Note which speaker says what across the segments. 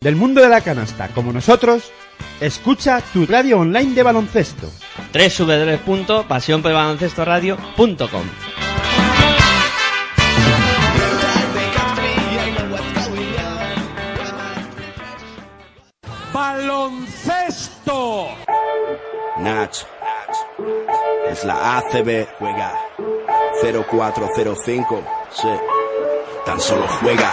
Speaker 1: del mundo de la canasta como nosotros, escucha tu radio online de baloncesto.
Speaker 2: www.pasionporbaloncestoradio.com
Speaker 3: baloncesto.
Speaker 4: Nach. Es la ACB. Juega 0405. Sí. Tan solo juega.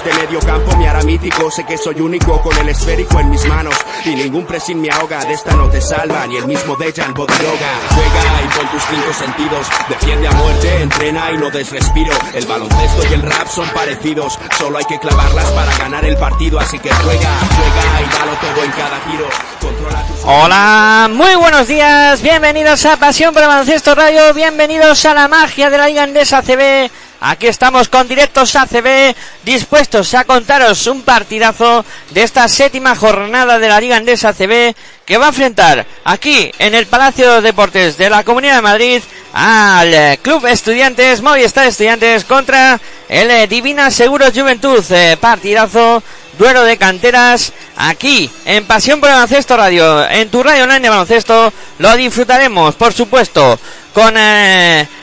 Speaker 4: medio campo me hará mítico. Sé que soy único con el esférico en mis manos. Y ningún pressing me ahoga. De esta no te salva ni el mismo Dejan Bodiroga. Juega y con tus cinco sentidos. Defiende a muerte, entrena y no des respiro. El baloncesto y el rap son parecidos. Solo hay que clavarlas para ganar el partido. Así que juega, juega y dalo todo en cada tiro. Controla tus...
Speaker 2: Hola, muy buenos días, bienvenidos a Pasión por el Baloncesto Radio, bienvenidos a la magia de la Liga Andesa CB. Aquí estamos con directos ACB, dispuestos a contaros un partidazo de esta séptima jornada de la Liga Andesa CB que va a enfrentar aquí en el Palacio de Deportes de la Comunidad de Madrid al eh, Club Estudiantes, Movistar Estudiantes contra el eh, Divina Seguros Juventud. Eh, partidazo duelo de canteras aquí en Pasión por el Baloncesto Radio, en tu radio online de baloncesto. Lo disfrutaremos, por supuesto, con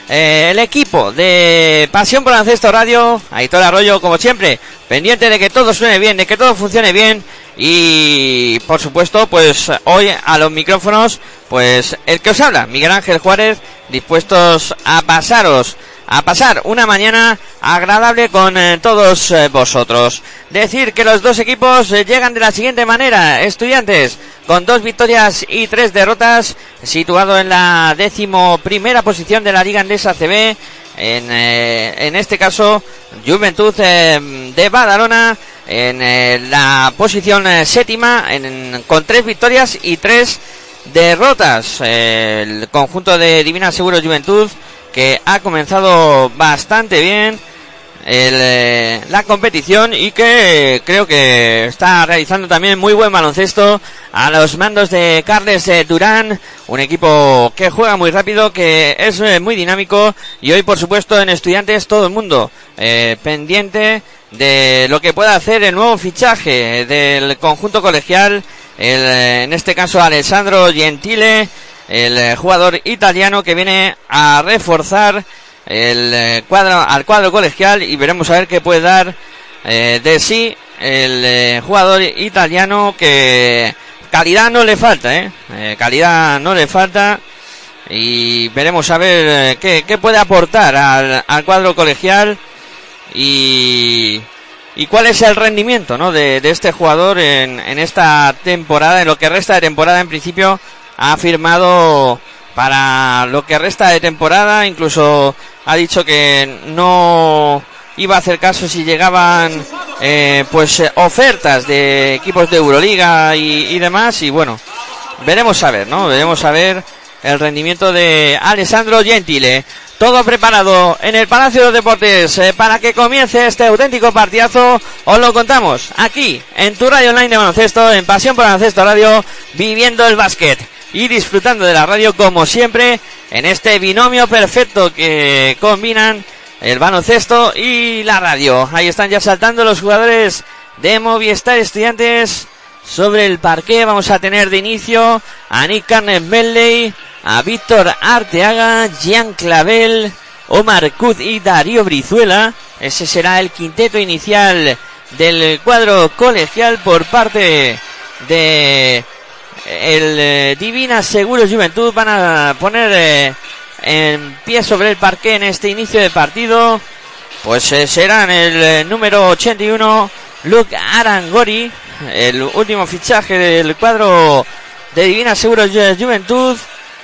Speaker 2: eh, el equipo de Pasión por el Baloncesto Radio. Aitor Arroyo, como siempre, pendiente de que todo suene bien, de que todo funcione bien. Y por supuesto, pues hoy a los micrófonos, pues el que os habla, Miguel Ángel Juárez, dispuestos a pasaros a pasar una mañana agradable con eh, todos eh, vosotros. Decir que los dos equipos eh, llegan de la siguiente manera. Estudiantes con dos victorias y tres derrotas, situado en la décimo primera posición de la Liga Andesa CB. En, en este caso, Juventud de Badalona en la posición séptima en, con tres victorias y tres derrotas. el conjunto de Divina Seguro Juventud que ha comenzado bastante bien el, eh, la competición y que creo que está realizando también muy buen baloncesto a los mandos de Carles eh, Durán, un equipo que juega muy rápido, que es eh, muy dinámico y hoy por supuesto en estudiantes todo el mundo pendiente de lo que pueda hacer el nuevo fichaje del conjunto colegial, el, en este caso Alessandro Gentile, el eh, jugador italiano que viene a reforzar el eh, cuadro al cuadro colegial y veremos a ver qué puede dar eh, de sí el jugador italiano que calidad no le falta, ¿eh? calidad no le falta y veremos a ver qué, qué, puede aportar al, al cuadro colegial y, y cuál es el rendimiento ¿no? de, de este jugador en, en esta temporada, en lo que resta de temporada en principio ha firmado para lo que resta de temporada, incluso ha dicho que no iba a hacer caso si llegaban eh, pues ofertas de equipos de Euroliga y, demás. Y bueno veremos a ver no veremos a ver el rendimiento de Alessandro Gentile. Todo preparado en el Palacio de los Deportes. Eh, para que comience este auténtico partidazo os lo contamos aquí en tu radio online de baloncesto en Pasión por Baloncesto Radio viviendo el básquet y disfrutando de la radio como siempre en este binomio perfecto que combinan el baloncesto y la radio. Ahí están ya saltando los jugadores de Estudiantes sobre el parque. Vamos a tener de inicio a Nick Carnes Medley, a Víctor Arteaga, Jean Clavel, Omar Cud y Darío Brizuela. Ese será el quinteto inicial del cuadro colegial por parte de el eh, Divina Seguros Juventud. Van a poner eh, en pie sobre el parque en este inicio de partido. Pues eh, serán el número 81, Luke Arangori, el último fichaje del cuadro de Divina Seguros Juventud.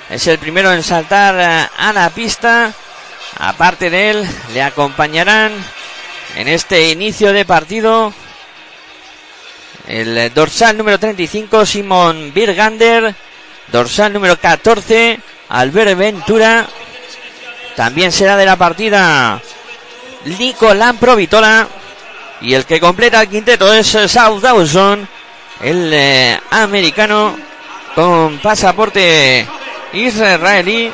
Speaker 2: Es el primero en saltar a la pista. Aparte de él, le acompañarán en este inicio de partido el dorsal número 35, Simon Birgander. Dorsal número 14, Albert Ventura. También será de la partida Nico Lamprovitola. Y el que completa el quinteto es South Dawson, el eh, americano con pasaporte israelí.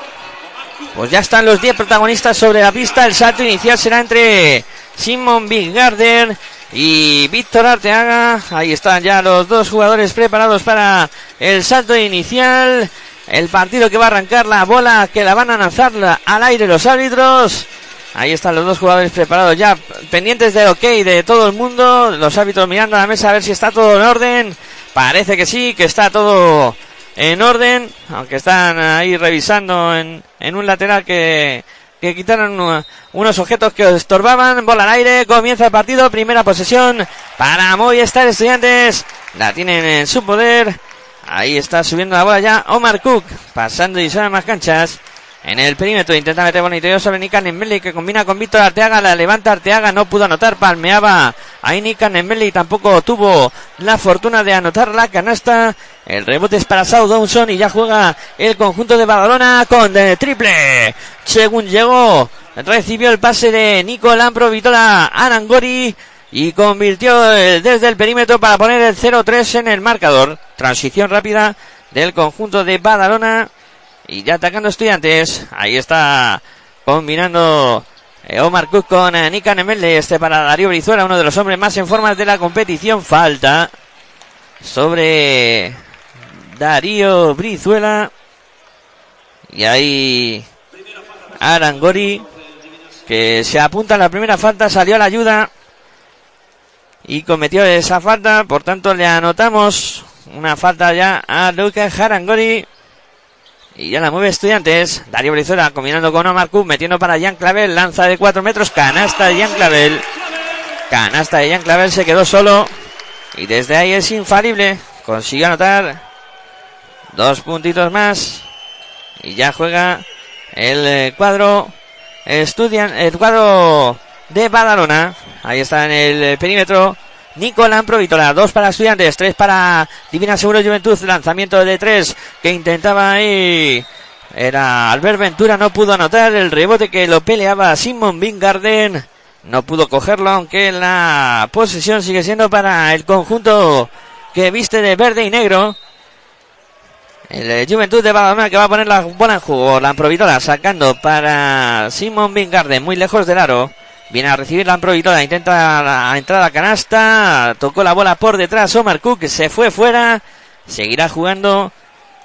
Speaker 2: Pues ya están los 10 protagonistas sobre la pista. El salto inicial será entre Simon Birgander y Víctor Arteaga. Ahí están ya los dos jugadores preparados para el salto inicial. El partido que va a arrancar la bola que la van a lanzar al aire los árbitros. Ahí están los dos jugadores preparados ya, pendientes del ok de todo el mundo. Los árbitros mirando a la mesa a ver si está todo en orden. Parece que sí, que está todo en orden, aunque están ahí revisando en, en un lateral que que quitaron unos objetos que estorbaban. Bola al aire, comienza el partido, primera posesión para Movistar Estudiantes. La tienen en su poder. Ahí está subiendo la bola ya Omar Cook, pasando y sale más canchas. En el perímetro intenta meter bonito sobre Nikan Nembele que combina con Víctor Arteaga, la levanta Arteaga, no pudo anotar, palmeaba ahí Nikan Nembele tampoco tuvo la fortuna de anotar la canasta. El rebote es para South Dawson y ya juega el conjunto de Badalona con de triple. Según llegó, recibió el pase de Nico Lampro, Vitola Arangori y convirtió desde el perímetro para poner el 0-3 en el marcador. Transición rápida del conjunto de Badalona y ya atacando estudiantes. Ahí está combinando eh, Omar Cook con eh, Nika Nemelle. Este para Darío Brizuela, uno de los hombres más en forma de la competición. Falta sobre Darío Brizuela. Y ahí Arangori que se apunta a la primera falta, salió a la ayuda y cometió esa falta. Por tanto, le anotamos una falta ya a Lucas Arangori. Y ya la mueve Estudiantes. Darío Brizuela combinando con Omar Kuhn, metiendo para Jan Clavel. Lanza de 4 metros. Canasta de Jan Clavel. Canasta de Jan Clavel se quedó solo. Y desde ahí es infalible. Consiguió anotar dos puntitos más. Y ya juega el eh, cuadro Estudian, el cuadro de Badalona. Ahí está en el eh, perímetro. Nicolán Provitola, dos para estudiantes, tres para Divina Seguro Juventud, lanzamiento de tres que intentaba ahí. Era Albert Ventura, no pudo anotar el rebote que lo peleaba Simon Bingarden. No pudo cogerlo, aunque la posesión sigue siendo para el conjunto que viste de verde y negro. El eh, Juventud de Badalona que va a poner la bola en juego. La Provitola sacando para Simon Bingarden, muy lejos del aro. Viene a recibir la Amprovitola, intenta entrar a la canasta, tocó la bola por detrás, Omar Cook se fue fuera, seguirá jugando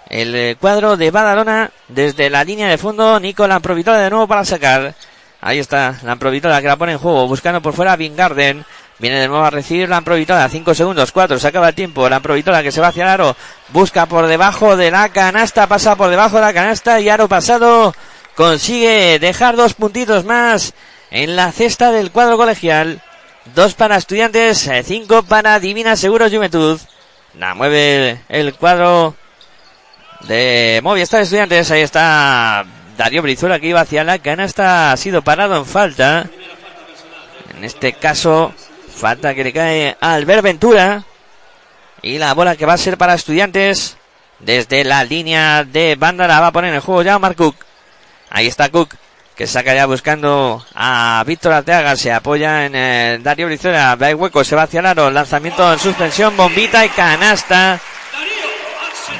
Speaker 2: el eh, cuadro de Badalona desde la línea de fondo, Nico la Amprovitola de nuevo para sacar. Ahí está la Amprovitola que la pone en juego, buscando por fuera Vingarden. Viene de nuevo a recibir la Amprovitola, 5 segundos, 4, se acaba el tiempo, la Amprovitola que se va hacia el aro, busca por debajo de la canasta, pasa por debajo de la canasta y aro pasado, consigue dejar dos puntitos más en la cesta del cuadro colegial. Dos para estudiantes, eh, cinco para Divina Seguros Juventud. La mueve el cuadro de Movistar Estudiantes. Ahí está Darío Brizuela que iba hacia la canasta. Ha sido parado en falta. En este caso, falta que le cae a Albert Ventura. Y la bola que va a ser para estudiantes. Desde la línea de banda la va a poner en juego ya Mark Cook. Ahí está Cook que saca ya buscando a Víctor Arteaga, se apoya en el Darío Brizuela, ve hueco, se va hacia el aro, lanzamiento en suspensión, bombita y canasta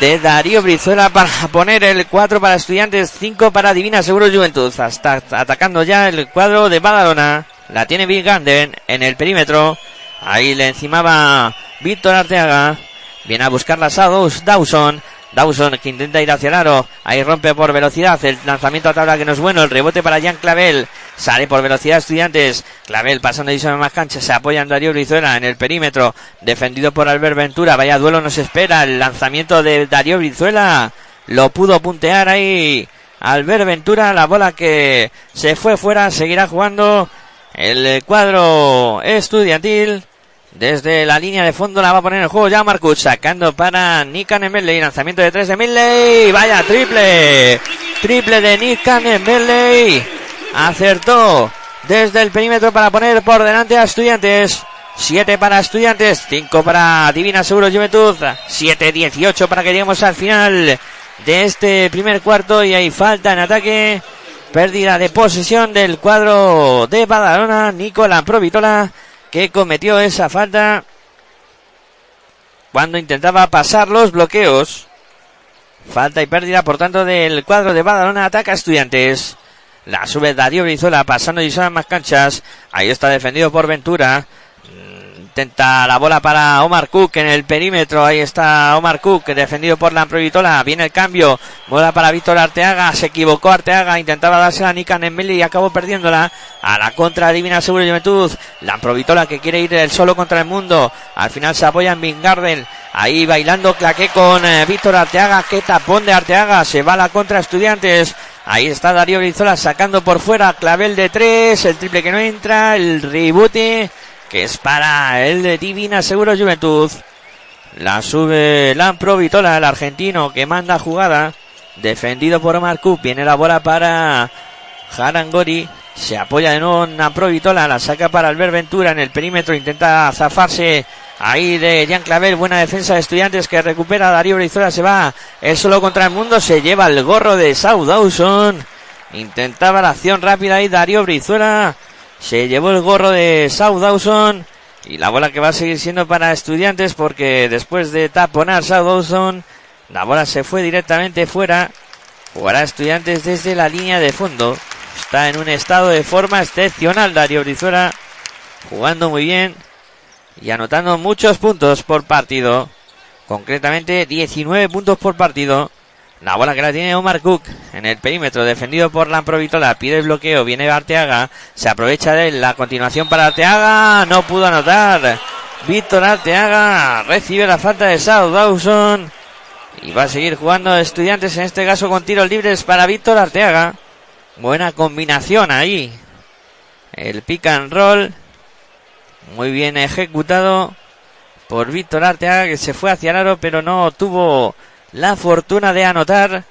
Speaker 2: de Darío Brizuela para poner el 4 para estudiantes, 5 para Divina Seguro Juventud, hasta atacando ya el cuadro de Badalona, la tiene Big Ganden en el perímetro, ahí le encimaba Víctor Arteaga, viene a buscar la Sados Dawson, Dawson que intenta ir hacia el. Ahí rompe por velocidad. El lanzamiento a tabla que no es bueno. El rebote para Jan Clavel. Sale por velocidad estudiantes. Clavel pasando y sobre más cancha. Se apoya en Darío Brizuela en el perímetro. Defendido por Albert Ventura. Vaya duelo nos espera. El lanzamiento de Darío Brizuela. Lo pudo puntear ahí. Albert Ventura. La bola que se fue fuera. Seguirá jugando el cuadro estudiantil. Desde la línea de fondo la va a poner en juego ya Marcus, sacando para Nick Milley, lanzamiento de tres de Milley, vaya triple, triple de Nick Milley, acertó desde el perímetro para poner por delante a Estudiantes, 7 para Estudiantes, 5 para Divina Seguro Juventud, 7-18 para que lleguemos al final de este primer cuarto y hay falta en ataque, pérdida de posesión del cuadro de Badalona, Nicolás Provitola, que cometió esa falta cuando intentaba pasar los bloqueos. Falta y pérdida, por tanto, del cuadro de Badalona. Ataca a Estudiantes. La sube Darío Brizuela pasando y son más canchas. Ahí está defendido por Ventura. Intenta la bola para Omar Cook en el perímetro. Ahí está Omar Cook, defendido por la Vitola. Viene el cambio. Bola para Víctor Arteaga. Se equivocó Arteaga. Intentaba darse a Nikan Nembele y acabó perdiéndola. A la contra Divina Seguro Juventud. La Vitola que quiere ir el solo contra el mundo. Al final se apoya en Vingarden. Ahí bailando claqué con eh, Víctor Arteaga. Qué tapón de Arteaga. Se va a la contra Estudiantes. Ahí está Darío Brizola sacando por fuera. Clavel de tres. El triple que no entra. El rebote que es para el de Divina Seguro Juventud. La sube Lampro Vitola, el argentino que manda jugada. Defendido por Omar Viene la bola para Harangori. Se apoya de nuevo en Lampro. La saca para Albert Ventura en el perímetro. Intenta zafarse ahí de Jean Clavel. Buena defensa de estudiantes que recupera Darío Brizola. Se va él solo contra el mundo. Se lleva el gorro de South Dawson. Intentaba la acción rápida ahí Darío Brizuela se llevó el gorro de South Dawson y la bola que va a seguir siendo para estudiantes porque después de taponar South Dawson, la bola se fue directamente fuera. Jugará estudiantes desde la línea de fondo. Está en un estado de forma excepcional Darío Brizuela, jugando muy bien y anotando muchos puntos por partido. Concretamente 19 puntos por partido. La bola que la tiene Omar Cook en el perímetro, defendido por Lamprovitola. Pide el bloqueo, viene Arteaga. Se aprovecha de él. La continuación para Arteaga. No pudo anotar. Víctor Arteaga recibe la falta de South Dawson. Y va a seguir jugando estudiantes, en este caso con tiros libres para Víctor Arteaga. Buena combinación ahí. El pick and roll. Muy bien ejecutado por Víctor Arteaga que se fue hacia el aro pero no tuvo la fortuna de anotar.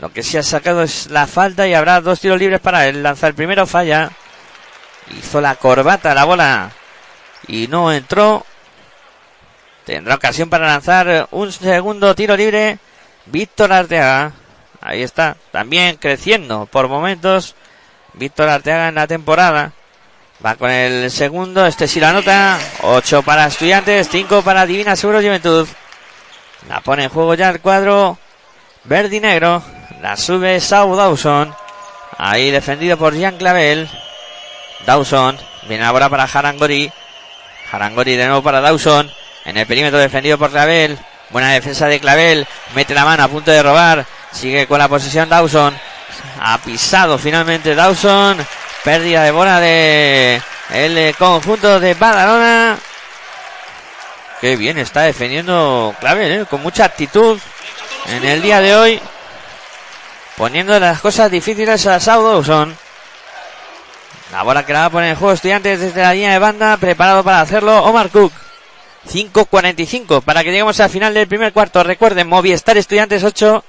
Speaker 2: Lo que se ha sacado es la falta y habrá dos tiros libres para él. Lanza el primero, falla. Hizo la corbata la bola y no entró. Tendrá ocasión para lanzar un segundo tiro libre. Víctor Arteaga. Ahí está. También creciendo por momentos. Víctor Arteaga en la temporada. Va con el segundo. Este sí la nota. 8 para Estudiantes. 5 para Divina Seguro Juventud. La pone en juego ya el cuadro verde y negro. La sube Sau Dawson. Ahí defendido por Jean Clavel. Dawson. Viene ahora para Harangori. Harangori de nuevo para Dawson. En el perímetro defendido por Clavel. Buena defensa de Clavel. Mete la mano a punto de robar. Sigue con la posesión Dawson. Ha pisado finalmente Dawson. Pérdida de bola de el conjunto de Badalona. Qué bien está defendiendo Clavel, ¿eh? con mucha actitud en el día de hoy. Poniendo las cosas difíciles a Dawson. La bola que la va a poner en juego estudiantes desde la línea de banda. Preparado para hacerlo Omar Cook. 5.45 para que lleguemos al final del primer cuarto. Recuerden, Movistar Estudiantes 8.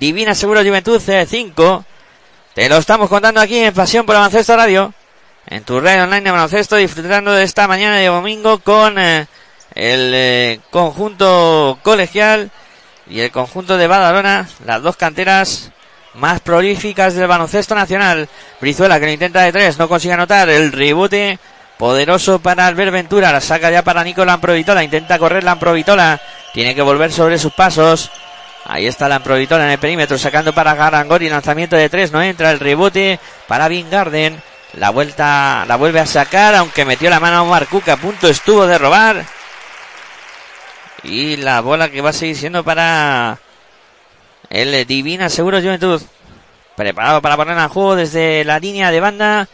Speaker 2: Divina Seguro Juventud 5. Te lo estamos contando aquí en Pasión por Baloncesto Radio. En tu red online de baloncesto disfrutando de esta mañana de domingo con... Eh, el eh, conjunto colegial y el conjunto de Badalona, las dos canteras más prolíficas del baloncesto nacional. Brizuela que lo intenta de tres, no consigue anotar el rebote poderoso para Albert Ventura, la saca ya para Nico Lamprovitola, intenta correr Lamprovitola, tiene que volver sobre sus pasos. Ahí está Lamprovitola en el perímetro, sacando para Garangori, lanzamiento de tres, no entra el rebote para Vingarden. La vuelta, la vuelve a sacar, aunque metió la mano a Omar a punto estuvo de robar. Y la bola que va a seguir siendo para el Divina Seguro Juventud. Preparado para poner en juego desde la línea de banda.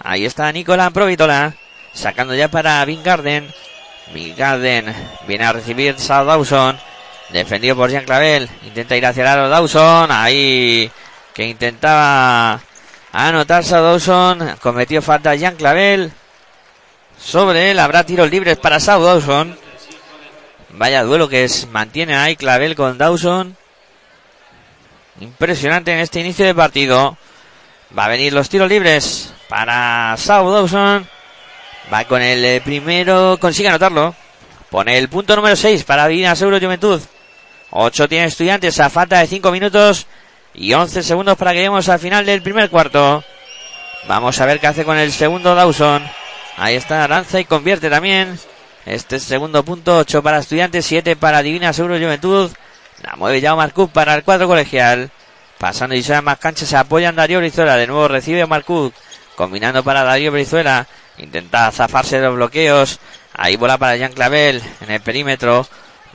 Speaker 2: Ahí está Nicolás Provitola. Sacando ya para Vingarden. Vingarden viene a recibir South Dawson. Defendido por Jean Clavel. Intenta ir hacia el aro Dawson. Ahí que intentaba anotarse a Dawson. Cometió falta Jean Clavel. Sobre él habrá tiros libres para South Dawson. Vaya duelo que es, mantiene ahí Clavel con Dawson. Impresionante en este inicio de partido. Va a venir los tiros libres para South Dawson. Va con el eh, primero, consigue anotarlo. Pone el punto número 6 para Divina Seguro Juventud. 8 tiene estudiantes a falta de 5 minutos y 11 segundos para que lleguemos al final del primer cuarto. Vamos a ver qué hace con el segundo Dawson. Ahí está, lanza y convierte también. Este segundo punto, 8 para estudiantes, 7 para Divina Seguro Juventud. La mueve ya Omar para el cuadro colegial. Pasando y más canchas, se apoyan Darío Brizuela. De nuevo recibe Omar Combinando para Darío Brizuela. Intenta zafarse de los bloqueos. Ahí bola para Jean Clavel en el perímetro.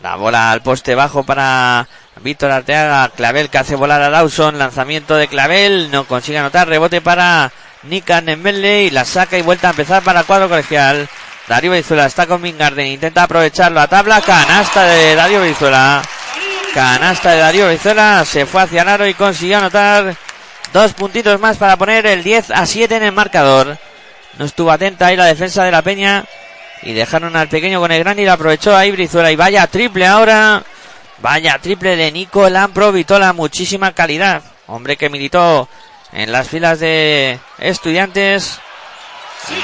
Speaker 2: La bola al poste bajo para Víctor Arteaga. Clavel que hace volar a Dawson. Lanzamiento de Clavel. No consigue anotar. Rebote para Nika Nembele. Y la saca y vuelta a empezar para el cuadro colegial. Darío Brizuela está con Mingarden. Intenta aprovecharlo a tabla. Canasta de Darío Brizuela. Canasta de Darío Brizuela. Se fue hacia el aro y consiguió anotar dos puntitos más para poner el 10 a 7 en el marcador. No estuvo atenta ahí la defensa de la Peña. Y dejaron al pequeño con el gran y lo aprovechó ahí Brizuela. Y vaya triple ahora. Vaya triple de Nico Lampro Vitola. Muchísima calidad. Hombre que militó en las filas de estudiantes.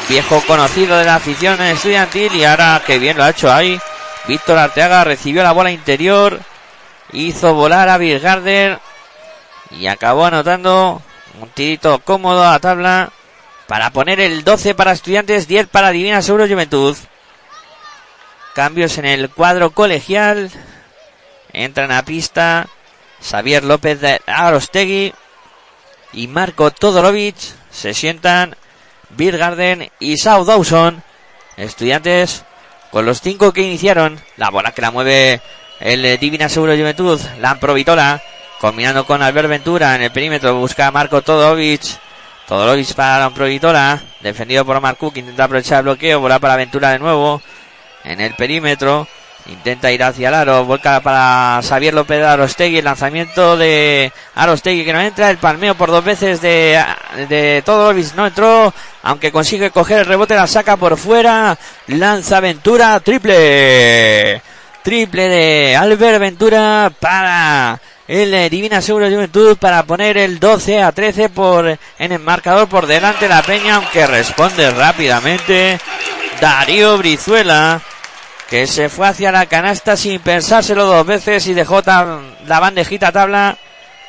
Speaker 2: Viejo conocido de la afición estudiantil. Y ahora que bien lo ha hecho ahí. Víctor Arteaga recibió la bola interior. Hizo volar a Bill Gardner. Y acabó anotando un tirito cómodo a tabla para poner el 12 para estudiantes, 10 para Divina Seguro Juventud. Cambios en el cuadro colegial. Entran a pista Xavier López de Arostegui y Marco Todorovic. Se sientan Bill Garden y South Dawson. Estudiantes con los cinco que iniciaron. La bola que la mueve el Divina Seguro Juventud. La Vitola. Combinando con Albert Ventura en el perímetro. Busca Marco Todorovic. Todorovic para la Provitola. Defendido por Omar. Intenta aprovechar el bloqueo. Bola para Ventura de nuevo. En el perímetro. Intenta ir hacia el aro. Vuelca para Xavier López Arostegui. El lanzamiento de Arostegui que no entra. El palmeo por dos veces de, de Todorovic no entró. Aunque consigue coger el rebote. La saca por fuera. Lanza Ventura. Triple. Triple de Albert Ventura para el Divina Seguro Juventud para poner el 12 a 13 por, en el marcador por delante la Peña, aunque responde rápidamente Darío Brizuela, que se fue hacia la canasta sin pensárselo dos veces y dejó la bandejita tabla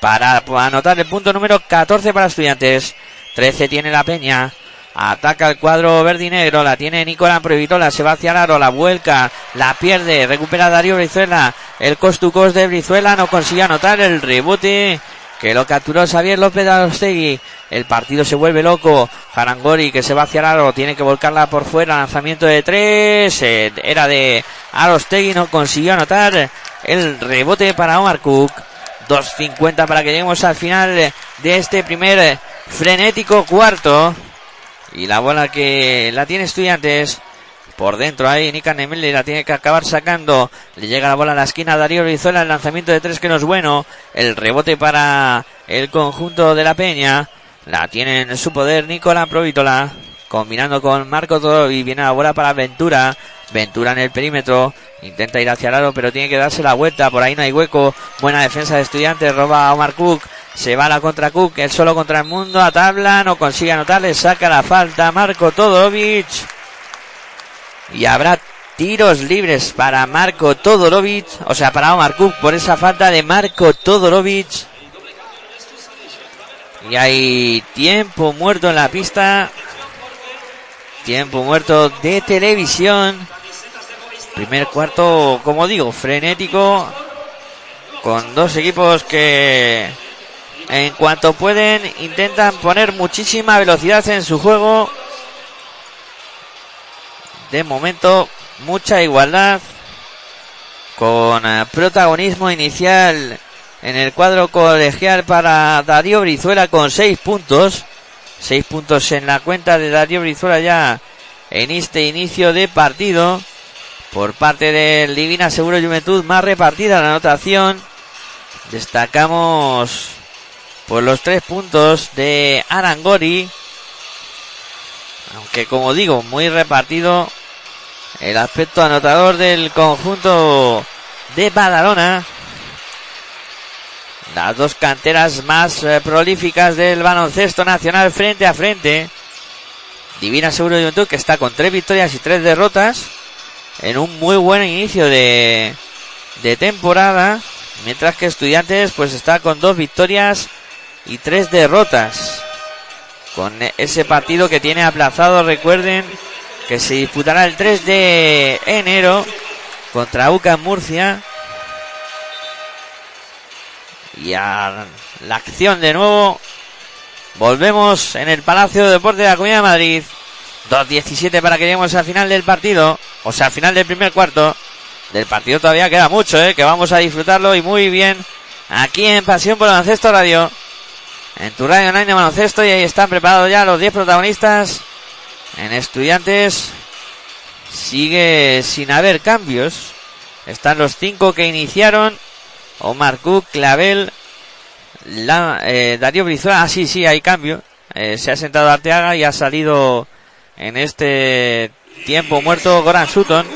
Speaker 2: para anotar el punto número 14 para estudiantes. 13 tiene la Peña. Ataca el cuadro verde. La tiene Nicolás Prohibitola. Se va hacia el aro. La vuelca. La pierde. Recupera Darío Brizuela. El cost to cost de Brizuela. No consigue anotar el rebote. Que lo capturó Xavier López de Arostegui. El partido se vuelve loco. Jarangori que se va hacia el aro. Tiene que volcarla por fuera. Lanzamiento de tres. Eh, era de Arostegui. No consiguió anotar el rebote para Omar Cook. 2.50 para que lleguemos al final de este primer frenético cuarto. Y la bola que la tiene Estudiantes. Por dentro ahí, Nika Nemeli la tiene que acabar sacando. Le llega la bola a la esquina Darío Rizuela. El lanzamiento de tres que no es bueno. El rebote para el conjunto de la Peña. La tiene en su poder Nicolás Provítola. Combinando con Marco Toro y viene la bola para Ventura. Ventura en el perímetro. Intenta ir hacia el pero tiene que darse la vuelta. Por ahí no hay hueco. Buena defensa de estudiantes. Roba a Omar Cook. Se va la contra Cook, el solo contra el mundo, a tabla, no consigue anotar, le saca la falta Marco Todorovic. Y habrá tiros libres para Marco Todorovic, o sea, para Omar Cook por esa falta de Marco Todorovic. Y hay tiempo muerto en la pista. Tiempo muerto de televisión. Primer cuarto, como digo, frenético. Con dos equipos que en cuanto pueden, intentan poner muchísima velocidad en su juego. De momento, mucha igualdad. Con eh, protagonismo inicial en el cuadro colegial para Darío Brizuela con seis puntos. Seis puntos en la cuenta de Darío Brizuela ya en este inicio de partido. Por parte del Divina Seguro Juventud más repartida la anotación. Destacamos por los tres puntos de Arangori. Aunque como digo, muy repartido el aspecto anotador del conjunto de Badalona. Las dos canteras más eh, prolíficas del baloncesto nacional frente a frente. Divina Seguro de Juventud que está con tres victorias y tres derrotas en un muy buen inicio de, de temporada. Mientras que Estudiantes pues está con dos victorias y tres derrotas. Con ese partido que tiene aplazado, recuerden que se disputará el 3 de enero contra UCA en Murcia. Y a la acción de nuevo. Volvemos en el Palacio de Deporte de la Comunidad de Madrid. 2.17 para que lleguemos al final del partido. O sea, al final del primer cuarto. Del partido todavía queda mucho, ¿eh? Que vamos a disfrutarlo y muy bien. Aquí en Pasión por Baloncesto Radio. En tu radio online de baloncesto. Y ahí están preparados ya los 10 protagonistas. En Estudiantes. Sigue sin haber cambios. Están los 5 que iniciaron. Omar Cook, Clavel, la, eh, Darío Brizuela. Ah, sí, sí, hay cambio. Eh, se ha sentado Arteaga y ha salido en este tiempo muerto Goran Sutton.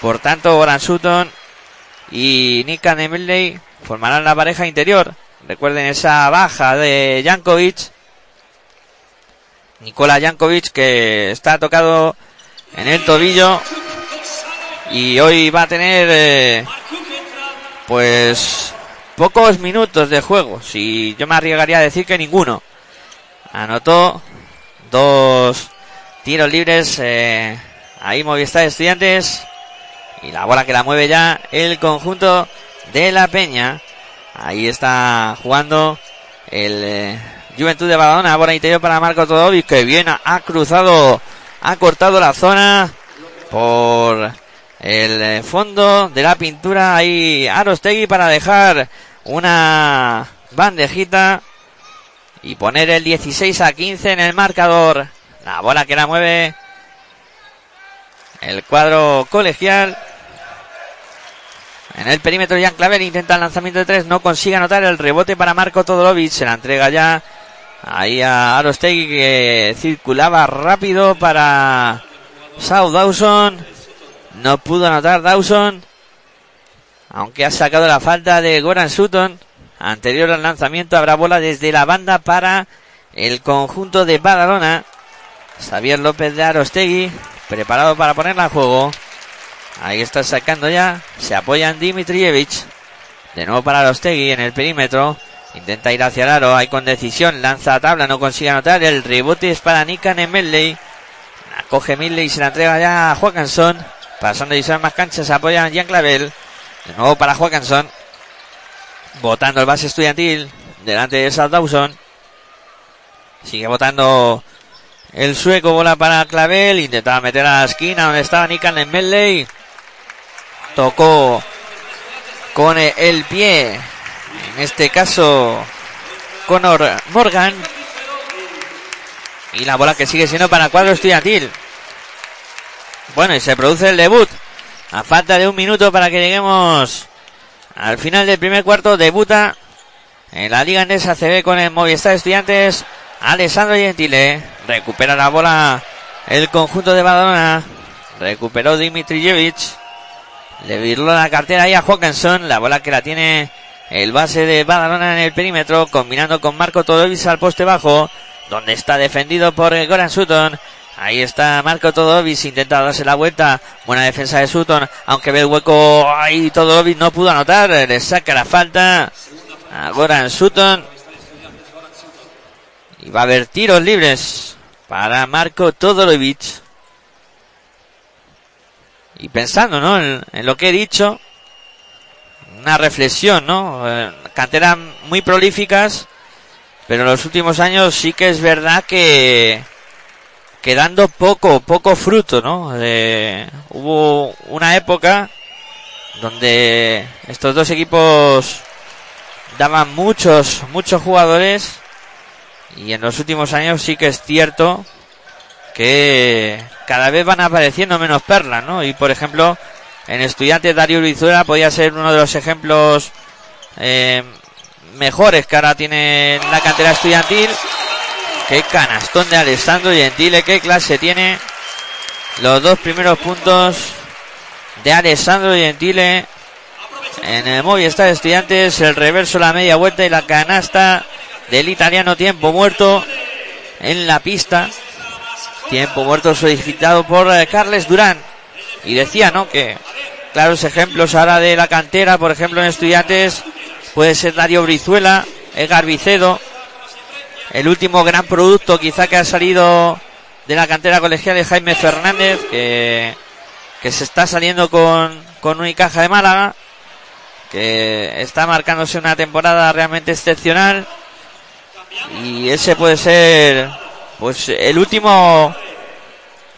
Speaker 2: Por tanto, Goran Sutton y Nika Nemelley formarán la pareja interior. Recuerden esa baja de Jankovic. Nikola Jankovic que está tocado en el tobillo y hoy va a tener eh, pues pocos minutos de juego. Si yo me arriesgaría a decir que ninguno. Anotó dos tiros libres eh, ahí Movistar Estudiantes y la bola que la mueve ya el conjunto de la Peña. Ahí está jugando el eh, Juventud de Badalona. Bola interior para Marco Todovic que bien ha cruzado, ha cortado la zona por el eh, fondo de la pintura. Ahí Arostegui para dejar una bandejita y poner el 16 a 15 en el marcador. La bola que la mueve el cuadro colegial. En el perímetro, Jan Claver intenta el lanzamiento de tres, no consigue anotar el rebote para Marco Todorovic. Se la entrega ya ahí a Arostegui que circulaba rápido para South Dawson. No pudo anotar Dawson. Aunque ha sacado la falta de Goran Sutton. Anterior al lanzamiento habrá bola desde la banda para el conjunto de Badalona. Xavier López de Arostegui preparado para ponerla en juego. Ahí está sacando ya. Se apoya en Dimitrijevic. De nuevo para Arostegui en el perímetro. Intenta ir hacia el aro. Hay con decisión. Lanza a tabla. No consigue anotar. El rebote es para Nikan en Medley. Coge Midley y se la entrega ya a Joaquinson. Pasando y más canchas. Apoya en Jan Clavel. De nuevo para Joaquinson. Votando el base estudiantil. Delante de South Dawson. Sigue votando el sueco. Bola para Clavel. Intentaba meter a la esquina donde estaba Nikan en Medley. Tocó con el pie. En este caso, Conor Morgan. Y la bola que sigue siendo para cuadro estudiantil. Bueno, y se produce el debut. A falta de un minuto para que lleguemos al final del primer cuarto, debuta en la Liga Andesa CB con el Movistar Estudiantes. Alessandro Gentile recupera la bola el conjunto de Badalona. Recuperó Dimitrijevic. Le virló la cartera ahí a Hawkinson. La bola que la tiene el base de Badalona en el perímetro. Combinando con Marco Todovis al poste bajo. Donde está defendido por Goran Sutton. Ahí está Marco Todovis, intenta darse la vuelta. Buena defensa de Sutton, aunque ve el hueco ahí Todovis no pudo anotar. Le saca la falta a Goran Sutton. Y va a haber tiros libres para Marco Todorovic. Y pensando, ¿no? En, lo que he dicho, una reflexión, ¿no? Eh, canteras muy prolíficas, pero en los últimos años sí que es verdad que quedando poco, poco fruto, ¿no? Hubo una época donde estos dos equipos daban muchos, muchos jugadores y en los últimos años sí que es cierto que cada vez van apareciendo menos perlas, ¿no? Y por ejemplo, en Estudiantes Darío Brizuela podía ser uno de los ejemplos eh, mejores que ahora tiene la cantera estudiantil. Qué canastón de Alessandro Gentile, qué clase tiene. Los dos primeros puntos de Alessandro Gentile en el Movistar Estudiantes, el reverso, la media vuelta y la canasta del italiano tiempo muerto en la pista. Tiempo muerto solicitado por eh, Carles Durán. Y decía, ¿no? Que claros ejemplos ahora de la cantera, por ejemplo en estudiantes, puede ser Dario Brizuela, Edgar Vicedo. El último gran producto quizá que ha salido de la cantera colegial de Jaime Fernández, que, se está saliendo con, con Unicaja de Málaga, que está marcándose una temporada realmente excepcional. Y ese puede ser pues el último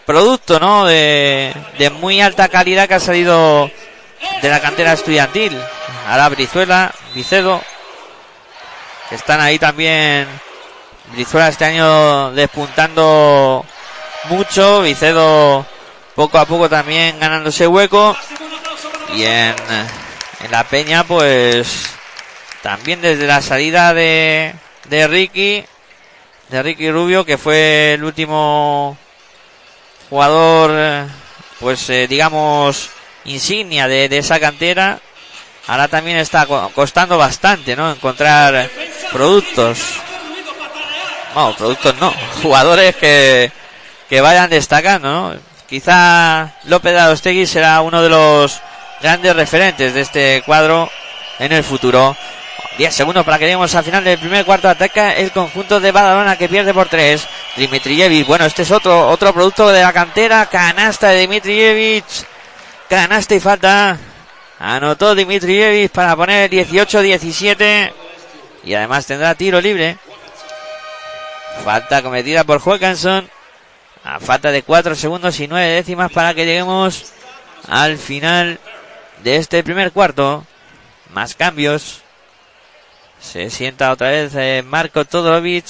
Speaker 2: producto, ¿no? De, de muy alta calidad que ha salido de la cantera estudiantil. Ahora Brizuela, Vicedo, que están ahí también. Brizuela este año despuntando mucho, Vicedo poco a poco también ganándose hueco. Y en, en la Peña, pues también desde la salida de, de Ricky, de Ricky Rubio, que fue el último jugador, eh, pues eh, digamos, insignia de, de, esa cantera. Ahora también está costando bastante, ¿no? Encontrar productos. No, productos no. Jugadores que, que vayan destacando, ¿no? Quizá López de Arostegui será uno de los grandes referentes de este cuadro en el futuro. 10 segundos para que lleguemos al final del primer cuarto. Ataca el conjunto de Badalona que pierde por 3. Dimitrijevic. Bueno, este es otro, otro producto de la cantera. Canasta de Dimitrijevic. Canasta y falta. Anotó Dimitrijevic para poner 18-17. Y además tendrá tiro libre. Falta cometida por Joaquinson. A falta de 4 segundos y 9 décimas para que lleguemos al final de este primer cuarto. Más cambios. Se sienta otra vez eh, Marco Todorovic.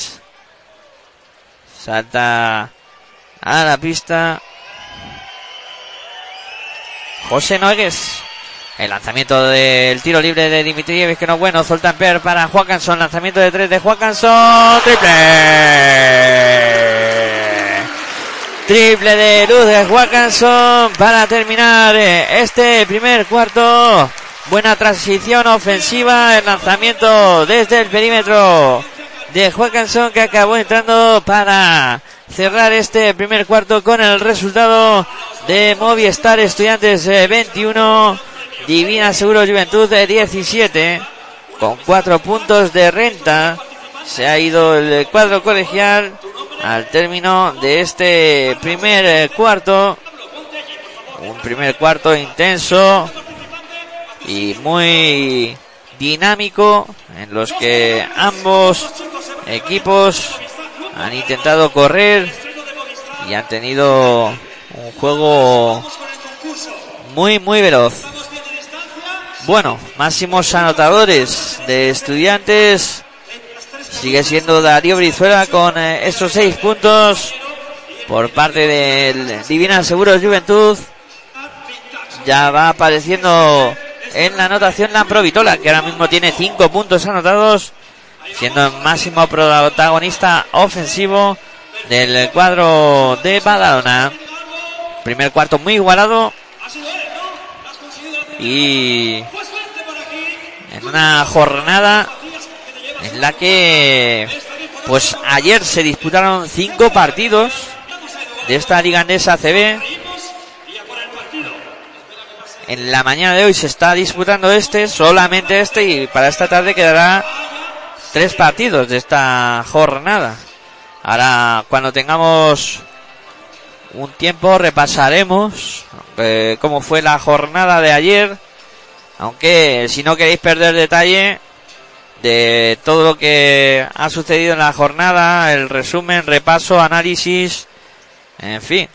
Speaker 2: Salta a la pista. José Nogues. El lanzamiento del tiro libre de Dimitrievic que no es bueno. Per para Joaquinson. Lanzamiento de tres de Joaquinson. Triple. Triple de luz de Joaquinson para terminar eh, este primer cuarto. Buena transición ofensiva. El lanzamiento desde el perímetro de Joaquinson que acabó entrando para cerrar este primer cuarto con el resultado de Movistar Estudiantes 21, Divina Seguro Juventud de 17, con cuatro puntos de renta. Se ha ido el cuadro colegial al término de este primer cuarto. Un primer cuarto intenso y muy dinámico en los que ambos equipos han intentado correr y han tenido un juego muy muy veloz. Bueno, máximos anotadores de estudiantes sigue siendo Darío Brizuela con eh, estos seis puntos por parte del Divina Seguros Juventud. Ya va apareciendo en la anotación la Provitola, que ahora mismo tiene cinco puntos anotados, siendo el máximo protagonista ofensivo del cuadro de Badalona. Primer cuarto muy igualado. Y en una jornada en la que pues ayer se disputaron cinco partidos de esta liga andesa CB en la mañana de hoy se está disputando este, solamente este, y para esta tarde quedará tres partidos de esta jornada. Ahora, cuando tengamos un tiempo, repasaremos eh, cómo fue la jornada de ayer. Aunque, si no queréis perder detalle de todo lo que ha sucedido en la jornada, el resumen, repaso, análisis, en fin,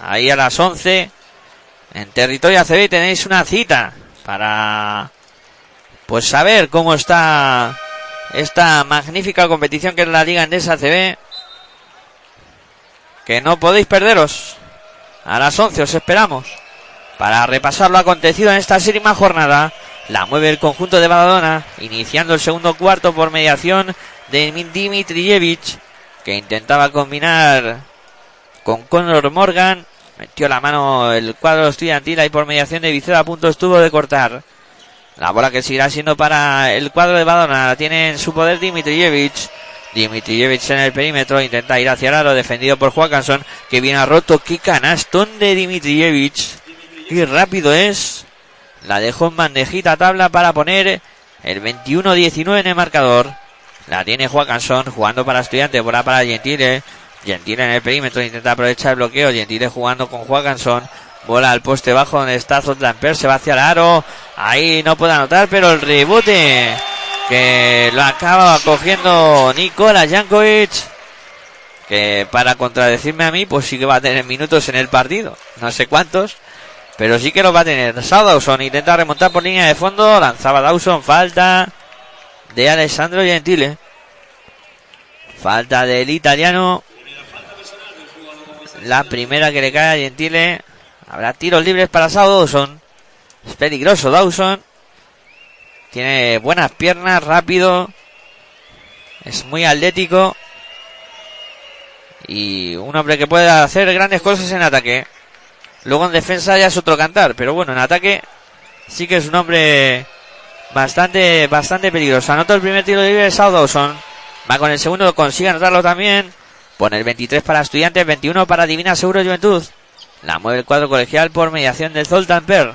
Speaker 2: ahí a las 11 en territorio ACB tenéis una cita para pues saber cómo está esta magnífica competición que es la Liga Endesa CB. Que no podéis perderos. A las 11 os esperamos para repasar lo acontecido en esta séptima jornada. La mueve el conjunto de Badalona, iniciando el segundo cuarto por mediación de Dimitrijevic, que intentaba combinar con Conor Morgan. Metió la mano el cuadro estudiantil y por mediación de Vicera a punto estuvo de cortar. La bola que seguirá siendo para el cuadro de Badalona. La tiene en su poder Dimitrijevic. Dimitrijevic en el perímetro intenta ir hacia el aro defendido por Joaquinson que viene a roto. Qué canastón de Dimitrijevic. Qué rápido es. La dejó en bandejita tabla para poner el 21-19 en el marcador. La tiene Joaquinson jugando para estudiantes, bola para Gentile. Gentile en el perímetro intenta aprovechar el bloqueo. Gentile jugando con Joaquinson. Bola al poste bajo donde está Zotlamper. Se va hacia el aro. Ahí no puede anotar, pero el rebote que lo acaba cogiendo Nikola Jankovic. Que para contradecirme a mí, pues sí que va a tener minutos en el partido. No sé cuántos. Pero sí que lo va a tener. Sao Dawson intenta remontar por línea de fondo. Lanzaba Dawson. Falta de Alessandro Gentile. Falta del italiano. La primera que le cae a Gentile. Habrá tiros libres para Sao Dawson. Es peligroso Dawson. Tiene buenas piernas, rápido. Es muy atlético. Y un hombre que puede hacer grandes cosas en ataque. Luego en defensa ya es otro cantar, pero bueno, en ataque sí que es un hombre bastante, bastante peligroso. Anota el primer tiro libre de South Dawson. Va con el segundo, consigue anotarlo también. Pone el 23 para Estudiantes, 21 para Divina Seguro Juventud. La mueve el cuadro colegial por mediación de Zoltan Per.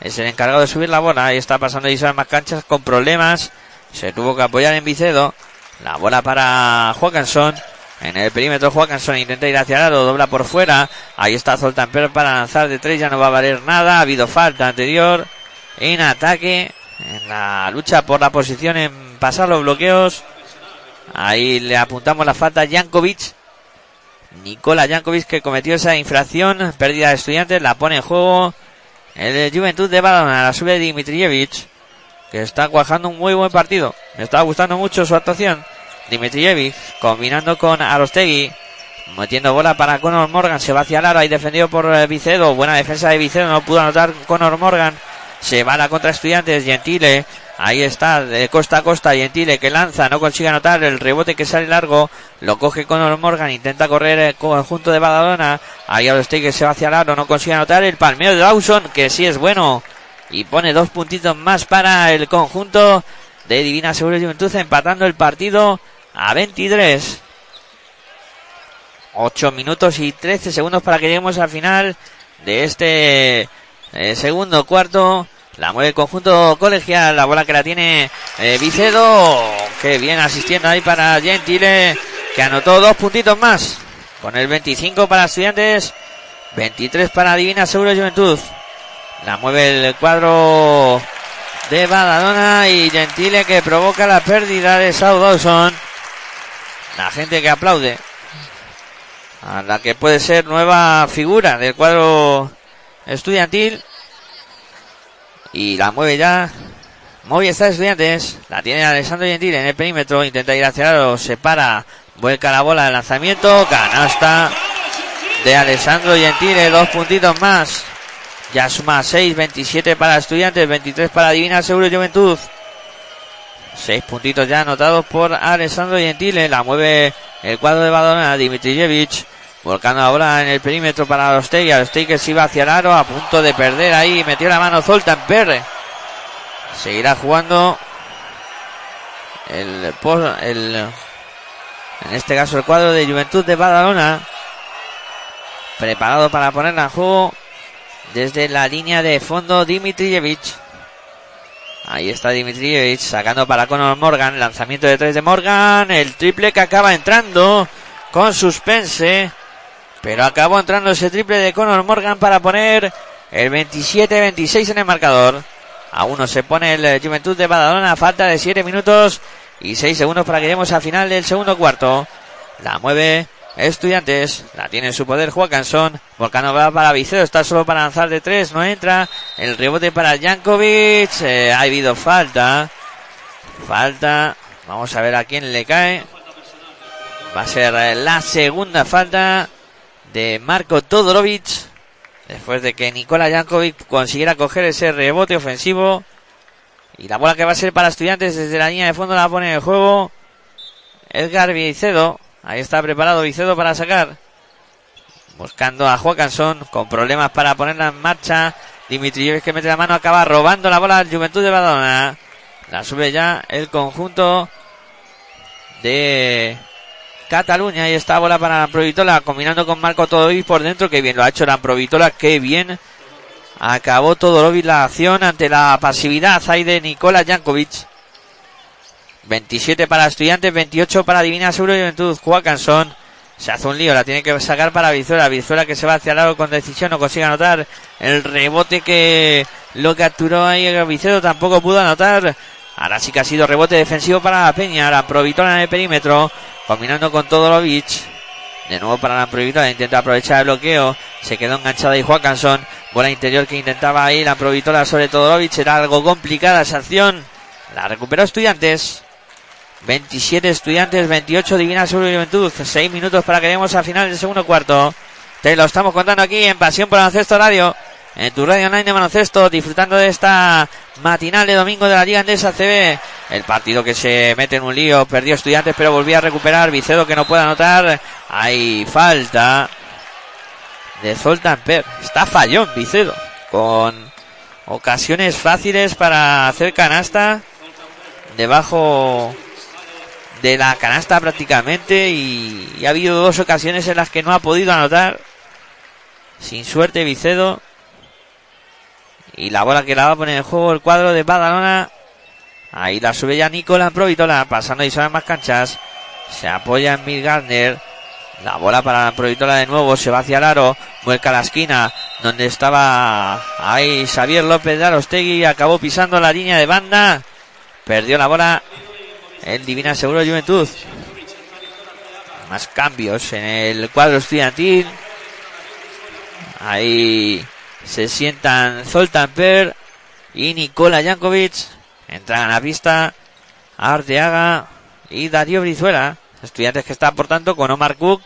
Speaker 2: Es el encargado de subir la bola. Ahí está pasando Isabel más canchas con problemas. Se tuvo que apoyar en Vicedo. La bola para Joaquinson. En el perímetro Joaquinson intenta ir hacia el dobla por fuera. Ahí está Zoltan Per para lanzar de tres, ya no va a valer nada. Ha habido falta anterior en ataque. En la lucha por la posición en pasar los bloqueos. Ahí le apuntamos la falta a Jankovic. Nicola Jankovic que cometió esa infracción. Pérdida de estudiantes, la pone en juego. El Juventud de Badalona, la sube Dimitrijevic. Que está cuajando un muy buen partido. Me está gustando mucho su actuación. Dimitrijevic combinando con Arostegui. Metiendo bola para Conor Morgan. Se va hacia el aro. Ahí defendido por eh, Vicedo. Buena defensa de Vicedo. No pudo anotar Conor Morgan. Se va a la contra estudiantes. Gentile. Ahí está. De costa a costa. Gentile que lanza. No consigue anotar. El rebote que sale largo. Lo coge Conor Morgan. Intenta correr el conjunto de Badalona. Ahí Arostegui se va hacia el aro. No consigue anotar. El palmeo de Dawson. Que sí es bueno. Y pone dos puntitos más para el conjunto de Divina Seguro Juventud. Empatando el partido a 23. 8 minutos y 13 segundos para que lleguemos al final de este eh, segundo cuarto. La mueve el conjunto colegial. La bola que la tiene eh, Vicedo. Que bien asistiendo ahí para Gentile. Que anotó dos puntitos más. Con el 25 para Estudiantes. 23 para Divina Seguro Juventud. La mueve el cuadro de Badalona y Gentile que provoca la pérdida de South Dawson. La gente que aplaude a la que puede ser nueva figura del cuadro estudiantil y la mueve ya. Movistar Estudiantes. La tiene Alessandro Gentile en el perímetro. Intenta ir hacia el se para. Vuelca la bola de lanzamiento. Canasta de Alessandro Gentile dos puntitos más. Ya suma 6 27 para Estudiantes 23 para Divina Seguro Juventud. Seis puntitos ya anotados por Alessandro Gentile. La mueve el cuadro de Badalona, Dimitrijevic. Volcando ahora en el perímetro para Arostegui. Arostegui que se iba hacia el aro, a punto de perder ahí. Metió la mano Zoltan Perre. Seguirá jugando el, el, en este caso el cuadro de Juventud de Badalona. Preparado para ponerla en juego desde la línea de fondo Dimitrijevic. Ahí está Dimitrievich sacando para Conor Morgan. Lanzamiento de tres de Morgan. El triple que acaba entrando con suspense. Pero acabó entrando ese triple de Conor Morgan para poner el 27-26 en el marcador. A uno se pone el Juventud de Badalona. Falta de 7 minutos y 6 segundos para que lleguemos al final del segundo cuarto. La mueve Estudiantes. La tiene en su poder Juacanson. Volcano va para Vicedo. Está solo para lanzar de tres. No entra. El rebote para Jankovic. Eh, ha habido falta. Falta. Vamos a ver a quién le cae. Va a ser eh, la segunda falta de Marco Todorovic. Después de que Nikola Jankovic consiguiera coger ese rebote ofensivo. Y la bola que va a ser para estudiantes desde la línea de fondo la pone en el juego. Edgar Vicedo. Ahí está preparado Vicedo para sacar. Buscando a Joaquinson con problemas para ponerla en marcha. Dimitrijevic que mete la mano acaba robando la bola al Juventud de Badalona. La sube ya el conjunto de Cataluña. Y esta bola para la Provitola combinando con Marco Todorovic por dentro. Que bien lo ha hecho la Provitola. Que bien acabó Todorovic la acción ante la pasividad ahí de Nikola Jankovic. 27 para Estudiantes, 28 para Divina Seguro y Juventud. Juacanson se hace un lío, la tiene que sacar para Vizuela. Vizuela que se va hacia el con decisión, no consigue anotar. El rebote que lo capturó ahí Vicedo tampoco pudo anotar. Ahora sí que ha sido rebote defensivo para Peña. La Provitola en el perímetro, combinando con Todorovic. De nuevo para la Provitola, intenta aprovechar el bloqueo. Se quedó enganchada ahí Juacanson. Bola interior que intentaba ahí la Provitola sobre Todorovic. Era algo complicada esa acción. La recuperó Estudiantes. 27 estudiantes, 28 Divina Sur y Juventud. 6 minutos para que lleguemos al final del segundo cuarto. Te lo estamos contando aquí en Pasión por Baloncesto Radio. En tu radio online de baloncesto, disfrutando de esta matinal de domingo de la Liga Andesa CB. El partido que se mete en un lío, perdió estudiantes, pero volvía a recuperar. Vicedo que no puede anotar. Hay falta de Zoltan Per. Está fallón Vicedo. Con ocasiones fáciles para hacer canasta. Debajo de la canasta prácticamente y, ha habido dos ocasiones en las que no ha podido anotar. Sin suerte Vicedo. Y la bola que la va a poner en juego el cuadro de Badalona. Ahí la sube ya Nicola Provitola, pasando y son más canchas. Se apoya en Mil Gardner. La bola para la Provitola de nuevo, se va hacia el aro, vuelca a la esquina, donde estaba ahí Xavier López de Arostegui, acabó pisando la línea de banda, perdió la bola el Divina Seguro Juventud. Más cambios en el cuadro estudiantil. Ahí se sientan Zoltan Per y Nicola Jankovic. Entran a la pista Arteaga y Darío Brizuela. Estudiantes que está por tanto con Omar Cook,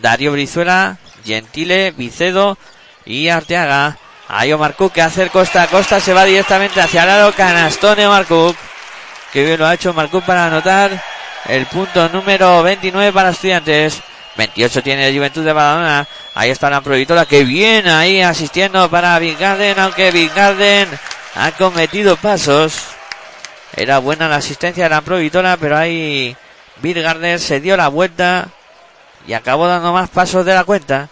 Speaker 2: Darío Brizuela, Gentile, Vicedo y Arteaga. Ahí Omar Cook que hace costa a costa, se va directamente hacia el lado, canastone Omar Cook. Que bien lo ha hecho Marcú para anotar el punto número 29 para estudiantes. 28 tiene el Juventud de Badalona. Ahí está la Provitora. Que bien ahí asistiendo para Big Garden. Aunque Big Garden ha cometido pasos. Era buena la asistencia de la Provitora. Pero ahí Big Garden se dio la vuelta. Y acabó dando más pasos de la cuenta.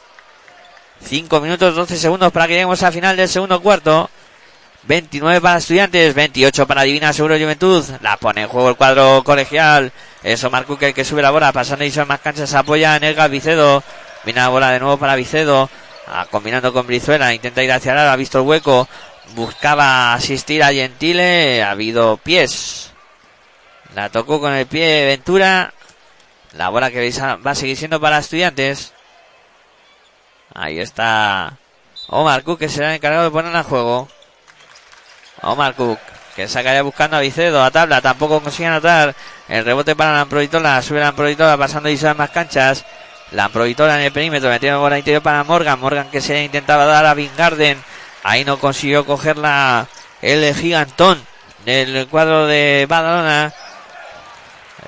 Speaker 2: 5 minutos 12 segundos para que lleguemos al final del segundo cuarto. 29 para Estudiantes, 28 para Divina Seguro Juventud. La pone en juego el cuadro colegial. Eso Marco que, que sube la bola, pasando y son más canchas, se apoya en Edgar Vicedo. Viene la bola de nuevo para Vicedo. Ah, combinando con Brizuela, intenta ir hacia el ha visto el hueco. Buscaba asistir a Gentile, ha habido pies. La tocó con el pie Ventura. La bola que va a seguir siendo para Estudiantes. Ahí está Omar Cook que será encargado de ponerla a juego. Omar Cook, que sacaría buscando a Vicedo, a tabla, tampoco consigue anotar. El rebote para la Amprovitola, sube la Amprovitola pasando y más canchas. La Amprovitola en el perímetro, metiendo bola interior para Morgan. Morgan que se intentaba dar a Vingarden. Ahí no consiguió cogerla el gigantón del cuadro de Badalona.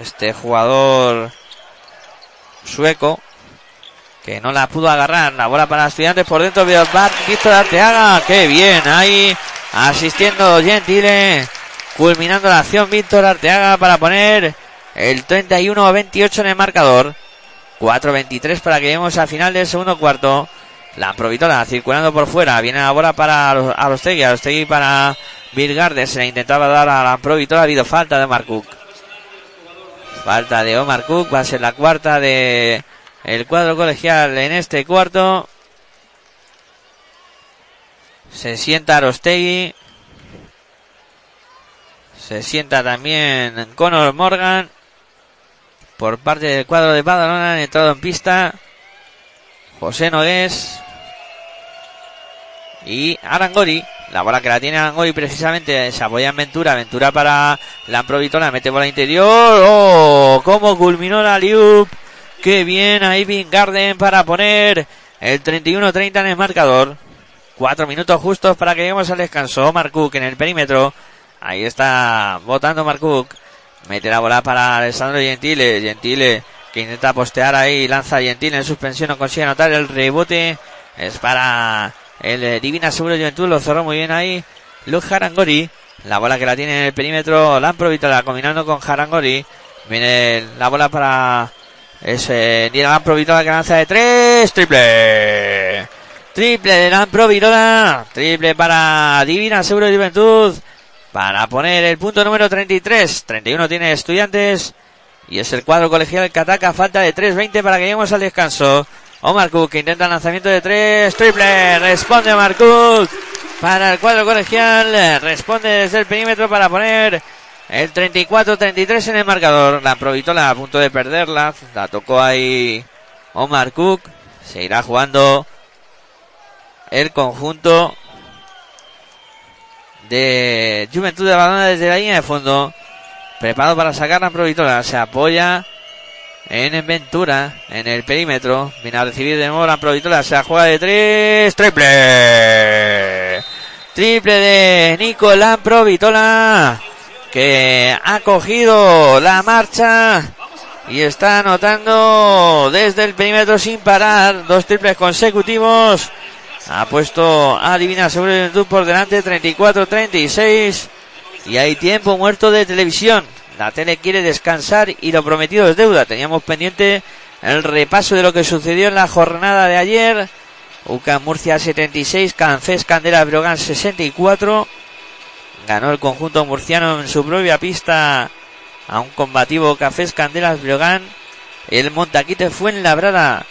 Speaker 2: Este jugador sueco que no la pudo agarrar. La bola para estudiantes por dentro. Víctor Arteaga. Qué bien. Ahí asistiendo Gentile, culminando la acción Víctor Arteaga para poner el 31-28 en el marcador. 4-23 para que lleguemos al final del segundo cuarto. La Provitola circulando por fuera. Viene la bola para Arostegui. Arostegui para Virgarde. Se le intentaba dar a la Provitola. Ha habido falta de Omar Cook. Falta de Omar Cook. Va a ser la cuarta de el cuadro colegial en este cuarto. Se sienta Arostegui. Se sienta también Conor Morgan. Por parte del cuadro de Badalona han entrado en pista José Nogués y Arangori. La bola que la tiene Arangori precisamente se apoya en Ventura. Ventura para Lamprovitola, mete bola interior. ¡Oh! ¿Cómo culminó la Liup? ¡Qué bien! Ahí Garden para poner el 31-30 en el marcador. Cuatro minutos justos para que lleguemos al descanso. Marcook en el perímetro. Ahí está votando Marcook. Mete la bola para Alessandro Gentile. Gentile que intenta postear ahí. Lanza Gentile en suspensión. No consigue anotar el rebote. Es para el eh, Divina Seguro Juventud. Lo cerró muy bien ahí. Luke Harangori. La bola que la tiene en el perímetro. Lampro Vitola combinando con Harangori. Viene la bola para ese Nila Lampro Vitola que lanza de tres. Triple. Triple de Lampro Vitola. Triple para Divina Seguro Juventud para poner el punto número 33. 31 tiene estudiantes. Y es el cuadro colegial que ataca. Falta de 3.20 para que lleguemos al descanso. Omar Cook que intenta el lanzamiento de 3. Triple. Responde Omar Cook. Para el cuadro colegial. Responde desde el perímetro para poner el 34-33 en el marcador. La Provitola a punto de perderla. La tocó ahí Omar Cook. Se irá jugando el conjunto de Juventud de Badalona desde la línea de fondo. Preparado para sacar la Provitola. Se apoya en Ventura, en el perímetro. Viene a recibir de nuevo la Provitola. Se juega de tres. Triple. Triple de Nicolás Provitola. Que ha cogido la marcha. Y está anotando desde el perímetro sin parar. Dos triples consecutivos. Ha puesto a Divina Seguro por delante 34-36. Y hay tiempo muerto de televisión. La tele quiere descansar y lo prometido es deuda. Teníamos pendiente el repaso de lo que sucedió en la jornada de ayer. UCAM Murcia 76, Canfés Candela Brogan 64. Ganó el conjunto murciano en su propia pista a un combativo Cafés Candelas Brogan. El Montaquite fue en Labrada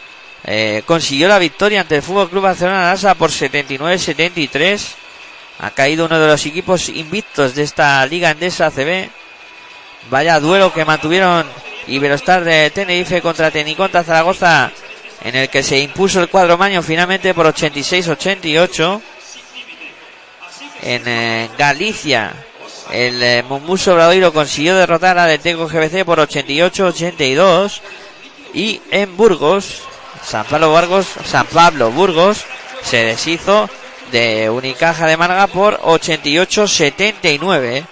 Speaker 2: eh, consiguió la victoria ante el Fútbol Club Barcelona por 79-73. Ha caído uno de los equipos invictos de esta liga endesa CB. Vaya duelo que mantuvieron Iberostar de Tenerife contra Teniconta Zaragoza, en el que se impuso el cuadro maño finalmente por 86-88. En eh, Galicia, el eh, Mumbuso Bradoiro consiguió derrotar a Deteco GBC por 88-82. Y en Burgos, San Pablo Burgos, San Pablo Burgos se deshizo de Unicaja de Málaga por 88-79.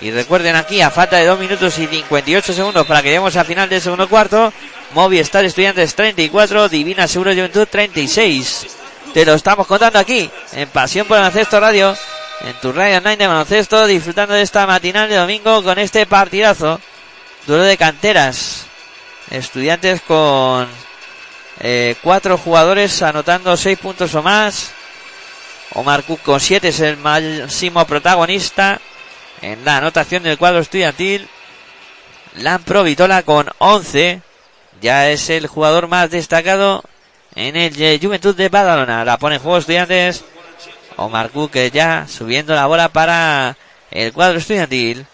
Speaker 2: Y recuerden aquí, a falta de 2 minutos y 58 segundos para que lleguemos al final del segundo cuarto, Movistar Estudiantes 34, Divina Seguro Juventud 36. Te lo estamos contando aquí, en Pasión por el Baloncesto Radio, en tu radio online de baloncesto, disfrutando de esta matinal de domingo con este partidazo. Duelo de canteras. Estudiantes con eh, cuatro jugadores anotando seis puntos o más. Omar Cook con siete es el máximo protagonista en la anotación del cuadro estudiantil. Lampro Vitola con 11. Ya es el jugador más destacado en el Juventud de Badalona. La pone en juego estudiantes. Omar Cook ya subiendo la bola para el cuadro estudiantil.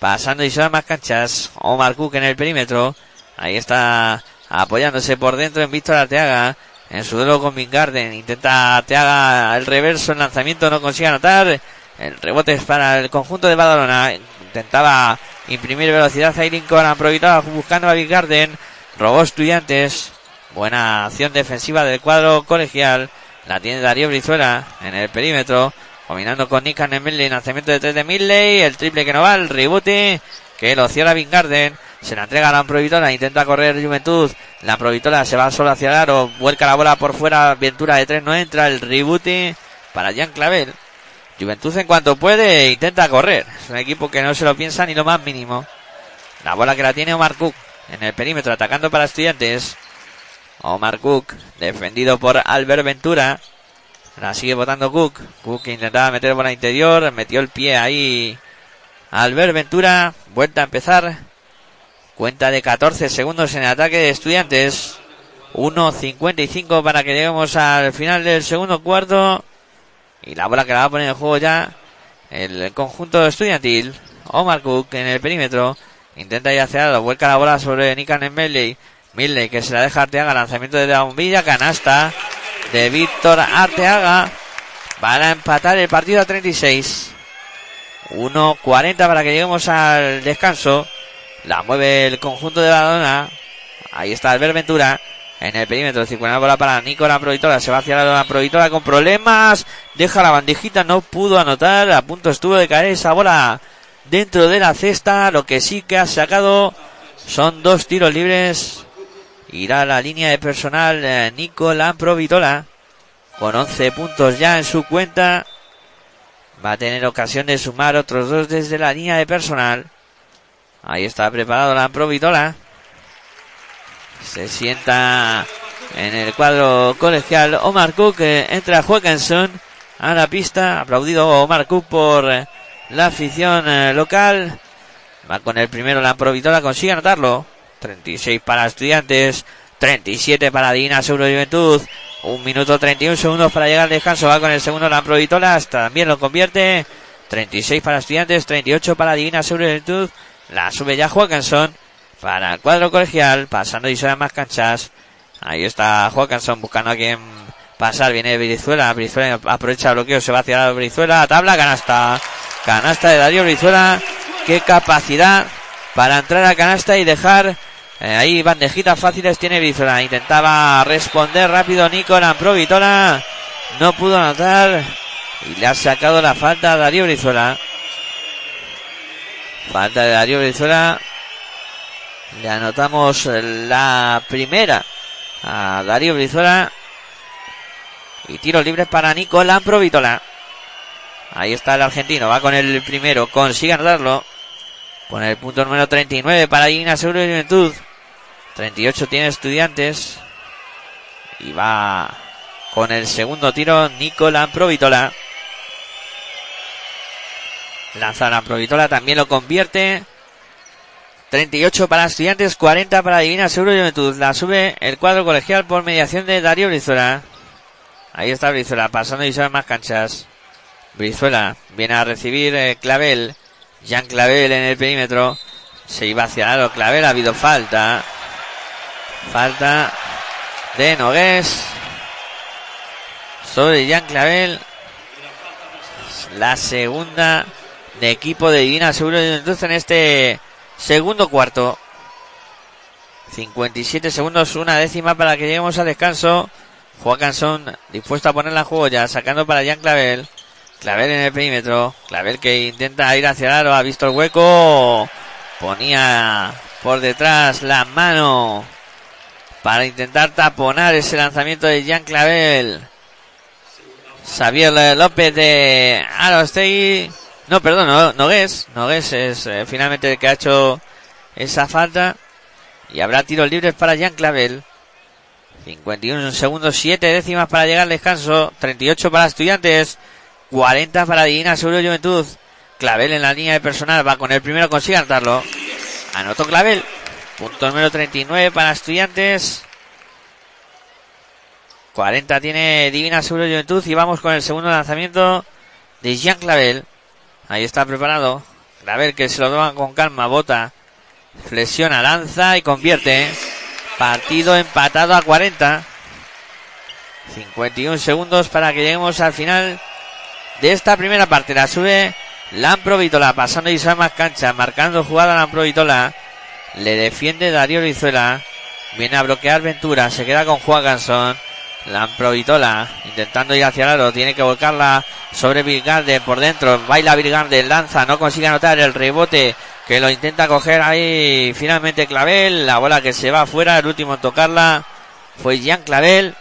Speaker 2: Pasando y son más canchas. Omar Cook en el perímetro. Ahí está apoyándose por dentro en Víctor Arteaga. En su duelo con Vingarden. Intenta Arteaga el reverso, el lanzamiento no consigue anotar. El rebote es para el conjunto de Badalona. Intentaba imprimir velocidad a Lincoln. Aprovechaba buscando a Vingarden. Robó estudiantes. Buena acción defensiva del cuadro colegial. La tiene Darío Brizuela en el perímetro. Combinando con Nick Milley. Lanzamiento de 3 de Milley. El triple que no va. El rebote que lo cierra Vingarden. Se la entrega a la Provitola, intenta correr Juventud. La Provitola se va solo hacia el aro, vuelca la bola por fuera, Ventura de tres no entra, el rebote para Jan Clavel. Juventud en cuanto puede intenta correr. Es un equipo que no se lo piensa ni lo más mínimo. La bola que la tiene Omar Cook en el perímetro atacando para estudiantes. Omar Cook defendido por Albert Ventura. La sigue votando Cook. Cook intentaba meter bola interior, metió el pie ahí. Albert Ventura, vuelta a empezar. Cuenta de 14 segundos en ataque de estudiantes. 1.55 para que lleguemos al final del segundo cuarto. Y la bola que la va a poner en juego ya el conjunto estudiantil. Omar Cook en el perímetro. Intenta ir hacia lado. Vuelca la bola sobre Nikan Melley. Milne que se la deja Arteaga, lanzamiento de la bombilla, canasta de Víctor Arteaga para empatar el partido a 36. 1.40 para que lleguemos al descanso. La mueve el conjunto de Badalona. Ahí está Albert Ventura. En el perímetro, circula bola para Nicolás Provitola. Se va hacia la Provitola con problemas. Deja la bandejita, no pudo anotar. A punto estuvo de caer esa bola dentro de la cesta. Lo que sí que ha sacado son dos tiros libres. Irá a la línea de personal eh, Nicolás Provitola. Con 11 puntos ya en su cuenta. Va a tener ocasión de sumar otros dos desde la línea de personal. Ahí está preparado la Provitola. Se sienta en el cuadro colegial Omar Cook. entra Joaquinson a la pista. Aplaudido Omar Cook por la afición eh, local. Va con el primero la Provitola. Consigue anotarlo. 36 para estudiantes. 37 para Dina Seguro Juventud. Un minuto 31 segundos para llegar al descanso. Va con el segundo la Provitola. También lo convierte. 36 para estudiantes. 38 para Divina Seguro Juventud. La sube ya Joaquinson para el cuadro colegial, pasando y más canchas. Ahí está Joaquinson buscando a quien pasar. Viene Brizuela, Brizuela aprovecha el bloqueo, se va hacia la Brizuela, tabla, canasta. Canasta de Darío Brizuela. Qué capacidad para entrar a canasta y dejar eh, ahí bandejitas fáciles tiene Brizuela. Intentaba responder rápido Nicolás Provitola. No pudo anotar. Y le ha sacado la falta a Darío Brizuela. Falta de Darío Brizuela. Le anotamos la primera a Darío Brizuela. Y tiro libre para Nicolás Provitola. Ahí está el argentino. Va con el primero. Consigue anotarlo. Pone el punto número 39 para Igna Seguro de Juventud. 38 tiene estudiantes. Y va con el segundo tiro Nicolás Provitola. Lanza la Provitola, también lo convierte. 38 para estudiantes, 40 para Divina Seguro de Juventud. La sube el cuadro colegial por mediación de Darío Brizuela. Ahí está Brizuela, pasando y sabe más canchas. Brizuela viene a recibir eh, Clavel. Jean Clavel en el perímetro. Se iba hacia lado Clavel, ha habido falta. Falta de Nogués. Sobre Jean Clavel. La segunda de equipo de Divina Seguro de en este Segundo cuarto. 57 segundos, una décima para que lleguemos al descanso. Joaquinson dispuesto a ponerla en juego ya, sacando para Jan Clavel. Clavel en el perímetro. Clavel que intenta ir hacia el aro, ha visto el hueco. Ponía por detrás la mano para intentar taponar ese lanzamiento de Jan Clavel. Xavier López de Arostegui no, perdón, no, Nogués. Nogués es eh, finalmente el que ha hecho esa falta. Y habrá tiros libres para Jean Clavel. 51 segundos, 7 décimas para llegar al descanso. 38 para estudiantes. 40 para Divina Seguro Juventud. Clavel en la línea de personal. Va con el primero, consigue anotarlo. Anotó Clavel. Punto número 39 para estudiantes. 40 tiene Divina Seguro Juventud. Y vamos con el segundo lanzamiento de Jean Clavel. Ahí está preparado. A ver que se lo toma con calma. Bota. Flexiona, lanza y convierte. Partido empatado a 40. 51 segundos para que lleguemos al final de esta primera parte. La sube Lamprovitola, pasando y más cancha, marcando jugada Lamprovitola. Le defiende Darío Rizuela. Viene a bloquear Ventura, se queda con Juan Gansón. Lamprovitola intentando ir hacia el tiene que volcarla sobre Virgarde por dentro, baila Virgarde, lanza, no consigue anotar el rebote que lo intenta coger ahí finalmente Clavel, la bola que se va afuera, el último en tocarla fue Jean Clavel.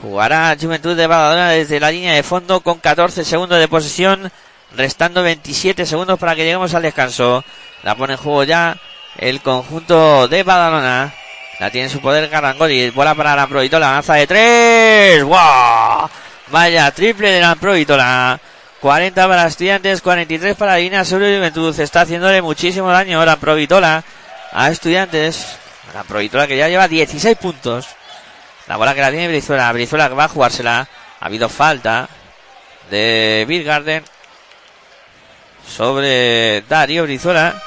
Speaker 2: Jugará Juventud de Badalona desde la línea de fondo con 14 segundos de posesión, restando 27 segundos para que lleguemos al descanso. La pone en juego ya el conjunto de Badalona. La tiene en su poder Garangoli. Bola para la Provitola. Lanza de tres. ¡Wow! Vaya, triple de la Provitola. 40 para estudiantes, 43 para Divina y Juventud. Está haciéndole muchísimo daño la Provitola a estudiantes. La Provitola que ya lleva 16 puntos. La bola que la tiene Brizuela. Brizuela que va a jugársela. Ha habido falta de Bill Garden sobre Darío Brizuela.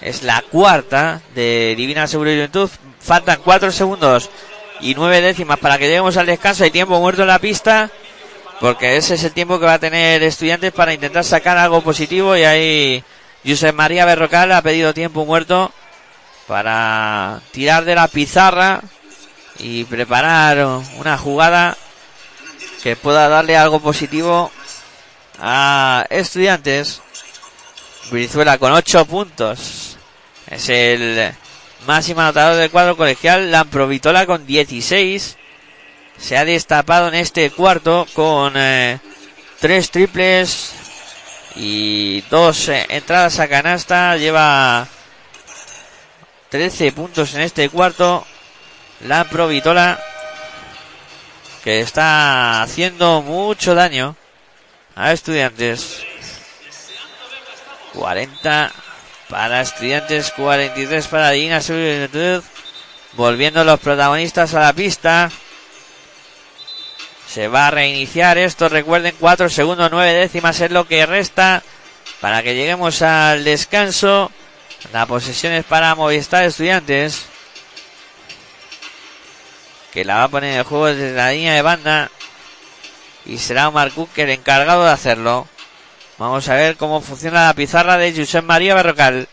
Speaker 2: Es la cuarta de Divina Seguro y Juventud. Faltan cuatro segundos y nueve décimas para que lleguemos al descanso. Hay tiempo muerto en la pista. Porque ese es el tiempo que va a tener estudiantes para intentar sacar algo positivo. Y ahí José María Berrocal ha pedido tiempo muerto para tirar de la pizarra y preparar una jugada que pueda darle algo positivo a estudiantes. Brizuela con 8 puntos. Es el máximo anotador del cuadro colegial. Lamprovitola con 16. Se ha destapado en este cuarto con eh, tres triples y dos eh, entradas a canasta. Lleva 13 puntos en este cuarto. La Provitola que está haciendo mucho daño a estudiantes. 40 para estudiantes, 43 para Dina Volviendo los protagonistas a la pista. Se va a reiniciar esto. Recuerden, 4 segundos, 9 décimas es lo que resta para que lleguemos al descanso. La posesión es para Movistar Estudiantes. Que la va a poner en el juego desde la línea de banda. Y será Omar Cook el encargado de hacerlo. Vamos a ver cómo funciona la pizarra de Josep María Berrocal.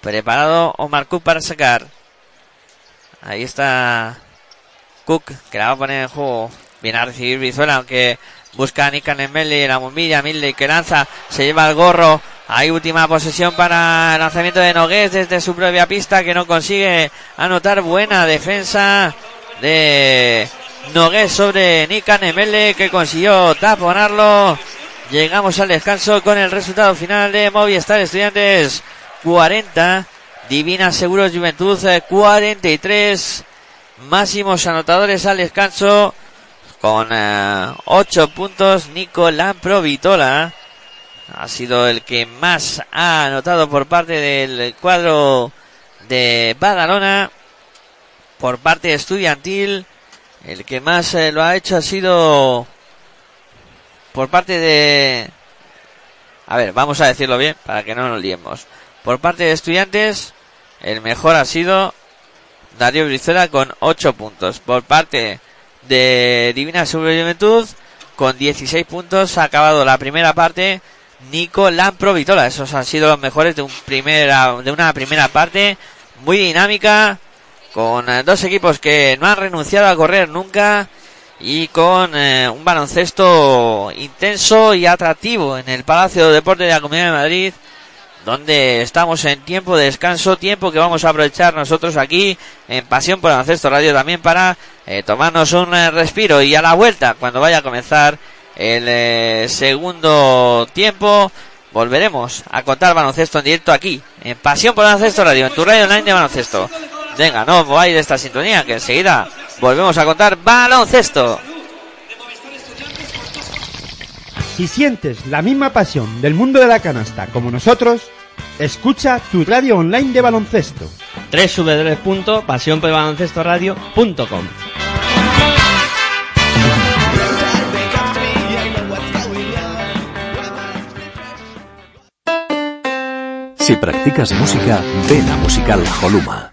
Speaker 2: Preparado Omar Cook para sacar. Ahí está Cook, que la va a poner en juego. Viene a recibir Brizuela, aunque busca a en la bombilla, Milde que lanza, se lleva el gorro. Hay última posesión para el lanzamiento de Nogués desde su propia pista que no consigue anotar buena defensa de Nogués sobre Nikan Emele que consiguió taponarlo. Llegamos al descanso con el resultado final de Movistar Estudiantes. 40, Divina Seguros Juventud 43, eh, máximos anotadores al descanso con 8 eh, puntos. Nico Lamprovitola ha sido el que más ha anotado por parte del cuadro de Badalona. Por parte estudiantil el que más eh, lo ha hecho ha sido por parte de a ver vamos a decirlo bien para que no nos liemos. Por parte de estudiantes el mejor ha sido Darío Brizuela con 8 puntos. Por parte de Divina Juventud con 16 puntos ha acabado la primera parte Nico Lampro Vitola esos han sido los mejores de un primera de una primera parte muy dinámica con dos equipos que no han renunciado a correr nunca y con eh, un baloncesto intenso y atractivo en el Palacio de Deportes de la Comunidad de Madrid donde estamos en tiempo de descanso, tiempo que vamos a aprovechar nosotros aquí en Pasión por Baloncesto Radio también para eh, tomarnos un eh, respiro y a la vuelta cuando vaya a comenzar el eh, segundo tiempo volveremos a contar baloncesto en directo aquí en Pasión por Baloncesto Radio, en tu radio online de baloncesto. Venga, no voy de esta sintonía que enseguida volvemos a contar baloncesto.
Speaker 1: Si sientes la misma pasión del mundo de la canasta como nosotros, escucha tu radio online de baloncesto.
Speaker 3: www.pasionpelbaloncestoradio.com
Speaker 5: Si practicas música, ven a Musical Holuma.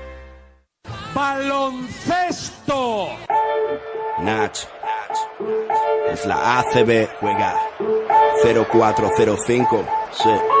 Speaker 6: Baloncesto.
Speaker 4: Nach. Es la ACB, juega 0405. Sí.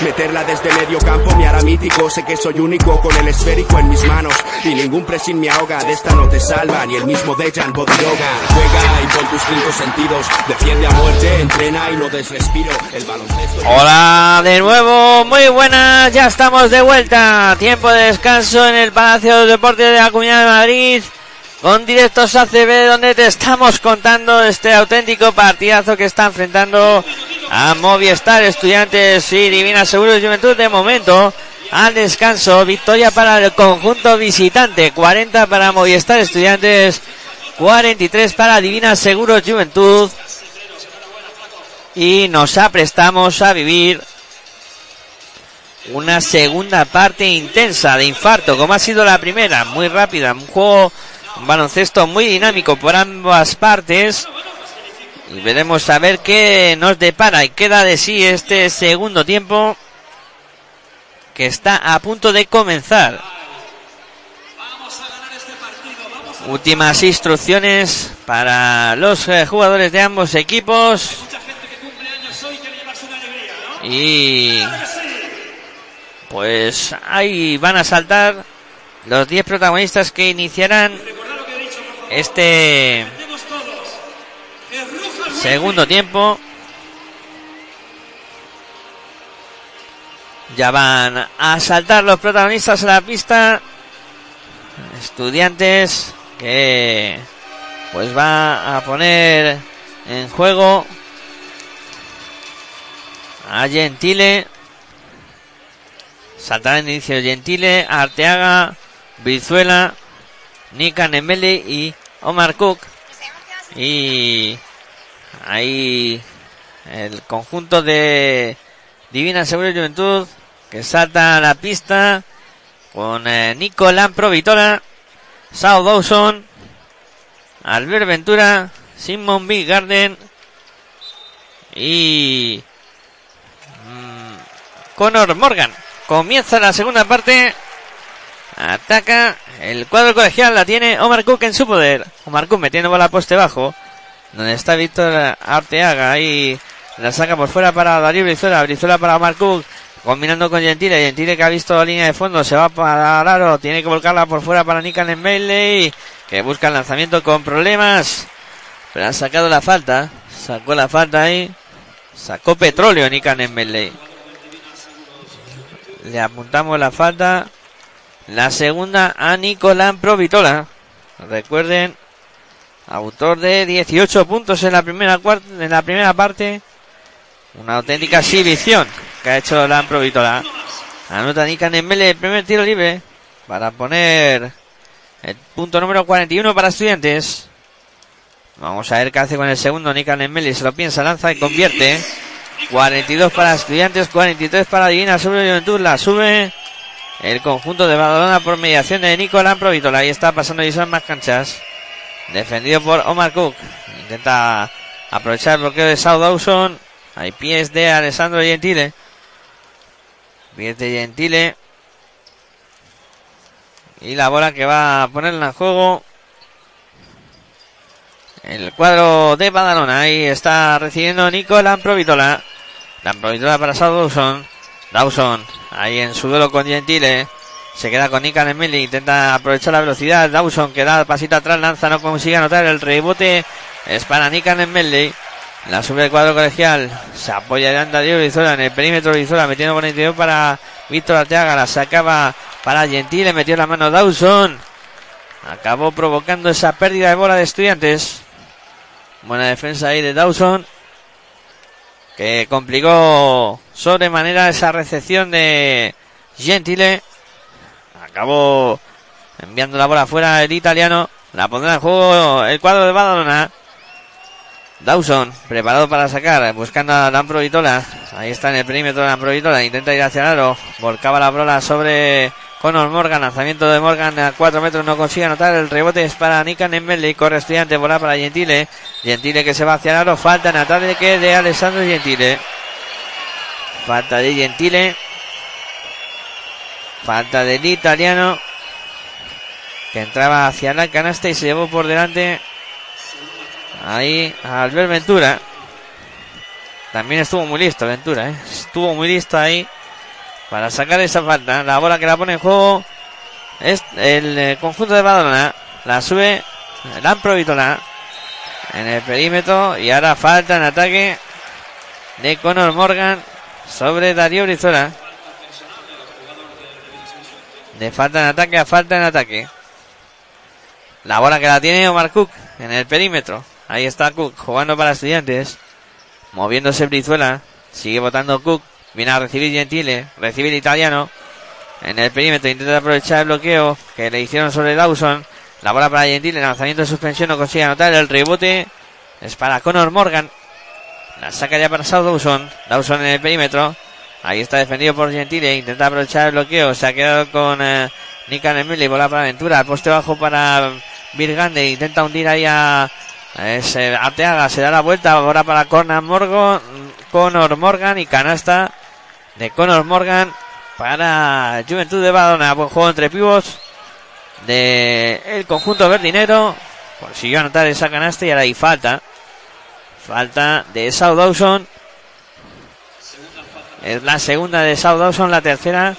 Speaker 4: Meterla desde medio campo me hará mítico. Sé que soy único con el esférico en mis manos. Y ningún pressing me ahoga. De esta no te salva ni el mismo Dejan Bodiroga. Juega y con tus cinco sentidos. Defiende a muerte, entrena y no des respiro. El baloncesto.
Speaker 2: Hola de nuevo, muy buenas, ya estamos de vuelta. Tiempo de descanso en el Palacio de Deportes de la Comunidad de Madrid. Con directos ACB donde te estamos contando este auténtico partidazo que está enfrentando a Movistar Estudiantes y Divina Seguros Juventud de momento. Al descanso, victoria para el conjunto visitante, 40 para Movistar Estudiantes, 43 para Divina Seguros Juventud. Y nos aprestamos a vivir una segunda parte intensa de infarto, como ha sido la primera, muy rápida, un juego, un baloncesto muy dinámico por ambas partes. Y veremos a ver qué nos depara y queda de sí este segundo tiempo que está a punto de comenzar. Últimas instrucciones para los eh, jugadores de ambos equipos. Y pues ahí van a saltar los 10 protagonistas que iniciarán este segundo tiempo. Ya van a saltar los protagonistas a la pista. Estudiantes que pues va a poner en juego a Gentile. Saltará en inicio Gentile, Arteaga, Brizuela, Nika Nemeli y Omar Cook. Y ahí el conjunto de Divina Seguro y Juventud que salta a la pista con eh, Nico Lampro Vitola, Sao Dawson, Albert Ventura, Simon B. Garden y mm, Conor Morgan. Comienza la segunda parte. Ataca el cuadro colegial, la tiene Omar Cook en su poder. Omar Cook metiendo bola poste bajo. Donde está Víctor Arteaga. Ahí la saca por fuera para Darío Brizuela. Brizuela para Omar Cook. Combinando con Gentile. Gentile que ha visto la línea de fondo. Se va para Araro. Tiene que volcarla por fuera para Nikan en Bailey. Que busca el lanzamiento con problemas. Pero ha sacado la falta. Sacó la falta ahí. Sacó petróleo Nikan en Bailey. Le apuntamos la falta. La segunda a Nicolán Provitola. Recuerden, autor de 18 puntos en la primera en la primera parte. Una auténtica exhibición que ha hecho la Provitola. Anota Nika Nembele el primer tiro libre para poner el punto número 41 para estudiantes. Vamos a ver qué hace con el segundo. Nika Nembele se lo piensa, lanza y convierte. 42 para estudiantes, 43 para Divina sobre Juventud. La sube el conjunto de Badalona por mediación de Nicolás Provitola. Ahí está pasando y son más canchas. Defendido por Omar Cook. Intenta aprovechar el bloqueo de South Dawson. Hay pies de Alessandro Gentile. Pies de Gentile. Y la bola que va a ponerla en juego. El cuadro de Badalona. Ahí está recibiendo Nico Lamprovitola. Lamprovitola para South. Dawson. Ahí en su duelo con Gentile. Se queda con Nikan Emily. Intenta aprovechar la velocidad. Dawson que da pasito atrás. Lanza. No consigue anotar el rebote. Es para Nikan Emily. La sube el cuadro colegial. Se apoya de anda Diego Brizola en el perímetro Brizola. Metiendo con el interior para Víctor Arteaga. La sacaba para Gentile. Metió la mano Dawson. Acabó provocando esa pérdida de bola de estudiantes. Buena defensa ahí de Dawson. Que complicó sobremanera esa recepción de Gentile. Acabó enviando la bola afuera el italiano. La pondrá en juego el cuadro de Badalona. Dawson, preparado para sacar, buscando a Lamprovitola. Ahí está en el perímetro de Lamprovitola. Intenta ir hacia el aro. Volcaba la bola sobre Conor Morgan. Lanzamiento de Morgan a 4 metros. No consigue anotar. El rebote es para Nikan Embele. Corre estudiante. Bola para Gentile. Gentile que se va hacia el aro. Falta en ataque que de Alessandro Gentile. Falta de Gentile. Falta del italiano. Que entraba hacia la canasta y se llevó por delante Ahí Albert Ventura. También estuvo muy listo Ventura, ¿eh? Estuvo muy listo ahí para sacar esa falta. La bola que la pone en juego es el eh, conjunto de Badalona. La sube la Provitola en el perímetro y ahora falta en ataque de Conor Morgan sobre Darío Brizola. De falta en ataque a falta en ataque. La bola que la tiene Omar Cook en el perímetro. Ahí está Cook jugando para estudiantes. Moviéndose Brizuela. Sigue votando Cook. Viene a recibir Gentile. Recibe el italiano. En el perímetro intenta aprovechar el bloqueo que le hicieron sobre Dawson. La bola para Gentile. Lanzamiento de suspensión. No consigue anotar. El rebote es para Conor Morgan. La saca ya para South Dawson. Dawson en el perímetro. Ahí está defendido por Gentile. Intenta aprovechar el bloqueo. Se ha quedado con eh, Nikan Emily. Bola para Aventura. Poste bajo para Virgande. Intenta hundir ahí a Arteaga se da la vuelta ahora para Conor Morgan, Conor Morgan y canasta de Conor Morgan para Juventud de Badona. Buen juego entre pibos de el conjunto verdinero. Consiguió anotar esa canasta y ahora hay falta. Falta de South Dawson. Es la segunda de South Dawson, la tercera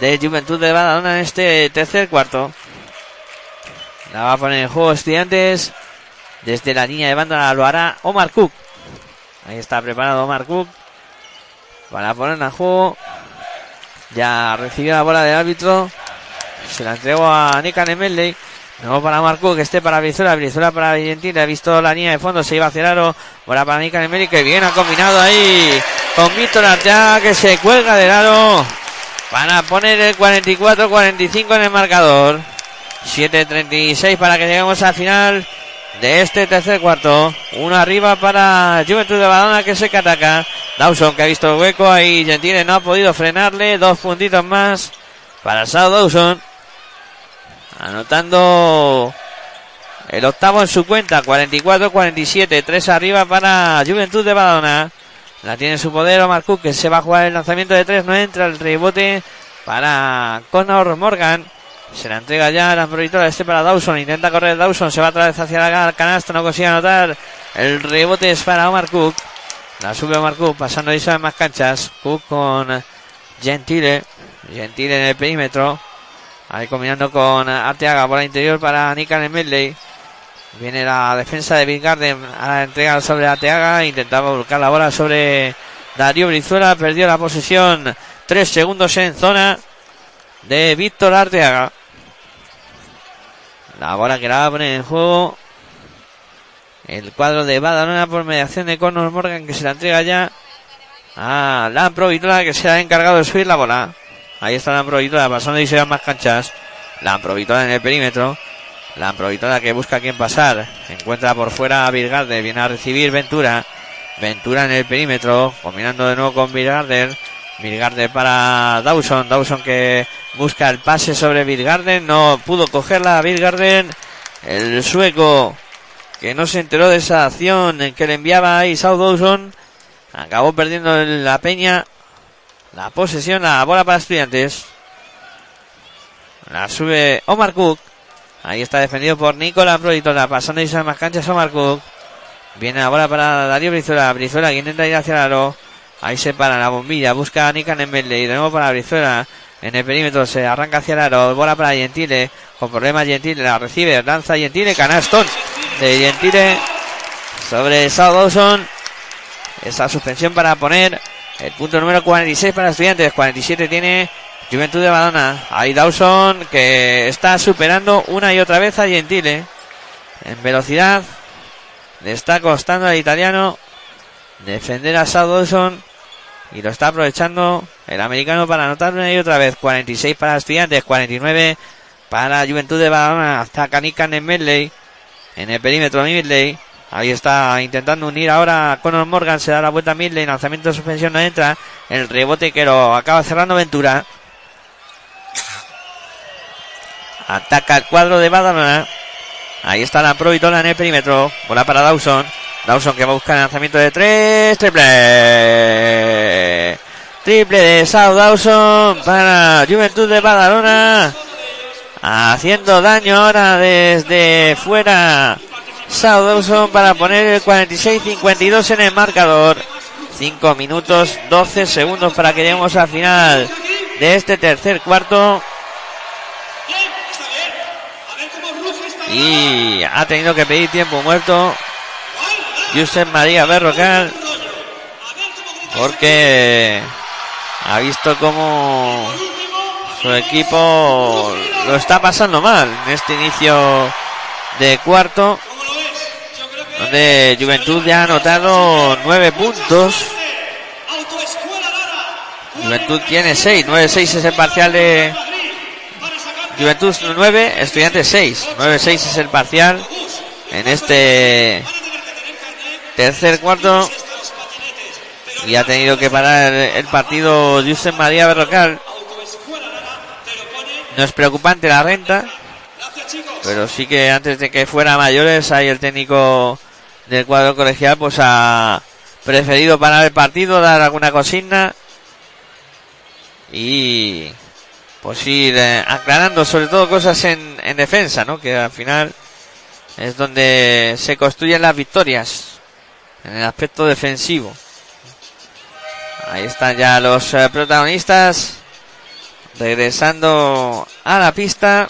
Speaker 2: de Juventud de Badalona en este tercer cuarto. La va a poner en juego Estudiantes. Desde la línea de banda lo hará Omar Cook. Ahí está preparado Omar Cook. Para poner en juego. Ya recibió la bola del árbitro. Se la entregó a Nemelley. Nuevo para Omar Cook, este para Brizuela, Brizuela para Argentina, ha visto la línea de fondo, se iba hacia el aro, para Nick Nemelley, que bien ha combinado ahí con Víctor que se cuelga del aro, para poner el 44-45 en el marcador. 7-36 para que lleguemos al final de este tercer cuarto. Uno arriba para Juventud de Badona que se ataca. Dawson que ha visto el hueco ahí. Gentile no ha podido frenarle. Dos puntitos más para Sao Dawson. Anotando el octavo en su cuenta. 44-47. Tres arriba para Juventud de Badona. La tiene en su poder Omar Cook que se va a jugar el lanzamiento de tres. No entra el rebote para Conor Morgan. Se la entrega ya la proyectora este para Dawson. Intenta correr Dawson. Se va otra vez hacia la canasta. No consigue anotar. El rebote es para Omar Cook. La sube Omar Cook. Pasando ahí en más canchas. Cook con Gentile. Gentile en el perímetro. Ahí combinando con Arteaga. Bola interior para Nikan Medley. Viene la defensa de Big Garden a la entrega sobre Arteaga. Intentaba buscar la bola sobre Darío Brizuela. Perdió la posesión. Tres segundos en zona de Víctor Arteaga. La bola que la poner en juego. el cuadro de Badalona por mediación de Conor Morgan que se la entrega ya a Lampro Vitola que se ha encargado de subir la bola. Ahí está Lampro Vitola pasando y se van más canchas. Lampro Vitola en el perímetro. Lampro Vitola que busca a quien pasar. Encuentra por fuera a Virgarde. Viene a recibir Ventura. Ventura en el perímetro. Combinando de nuevo con Virgarde. Virgarde para Dawson. Dawson que busca el pase sobre Virgarden. No pudo cogerla Virgarden. El sueco que no se enteró de esa acción en que le enviaba ahí South Dawson. Acabó perdiendo la peña. La posesión, la bola para estudiantes. La sube Omar Cook. Ahí está defendido por Nicolás Proditola. Pasando y más canchas Omar Cook. Viene la bola para Darío Brizuela. Brizuela que intenta ir hacia el aro. Ahí se para la bombilla. Busca a Nikan en Y de nuevo para Brizuela. En el perímetro se arranca hacia el aro. Bola para Gentile. Con problemas Gentile. La recibe. Lanza Gentile. Canastón de Gentile. Sobre South Dawson. Esa suspensión para poner el punto número 46 para estudiantes. 47 tiene Juventud de Badona. Ahí Dawson que está superando una y otra vez a Gentile. En velocidad. Le está costando al italiano defender a South Dawson. Y lo está aprovechando el americano para anotar una y otra vez. 46 para estudiantes, 49 para Juventud de Badalona. Hasta en Medley. En el perímetro Midley. Ahí está intentando unir ahora Conor Morgan. Se da la vuelta a Midley. Lanzamiento de suspensión no entra. El rebote que lo acaba cerrando Ventura. Ataca el cuadro de Badalona. Ahí está la Pro en el perímetro. Bola para Dawson. Dawson que va a buscar el lanzamiento de tres. Triple. Triple de South Dawson para Juventud de Badalona. Haciendo daño ahora desde fuera. Dawson para poner el 46-52 en el marcador. 5 minutos 12 segundos para que lleguemos al final de este tercer cuarto. Y ha tenido que pedir tiempo muerto Josep María Berrocal porque ha visto como su equipo lo está pasando mal en este inicio de cuarto donde Juventud ya ha anotado nueve puntos. Juventud tiene seis, nueve seis es el parcial de Juventud 9, Estudiantes 6 9-6 es el parcial en este tercer cuarto. Y ha tenido que parar el partido Josep María Berrocal. No es preocupante la renta, pero sí que antes de que fuera mayores, ahí el técnico del cuadro colegial pues ha preferido parar el partido, dar alguna consigna y pues ir eh, aclarando sobre todo cosas en, en defensa, ¿no? Que al final es donde se construyen las victorias en el aspecto defensivo. Ahí están ya los eh, protagonistas regresando a la pista.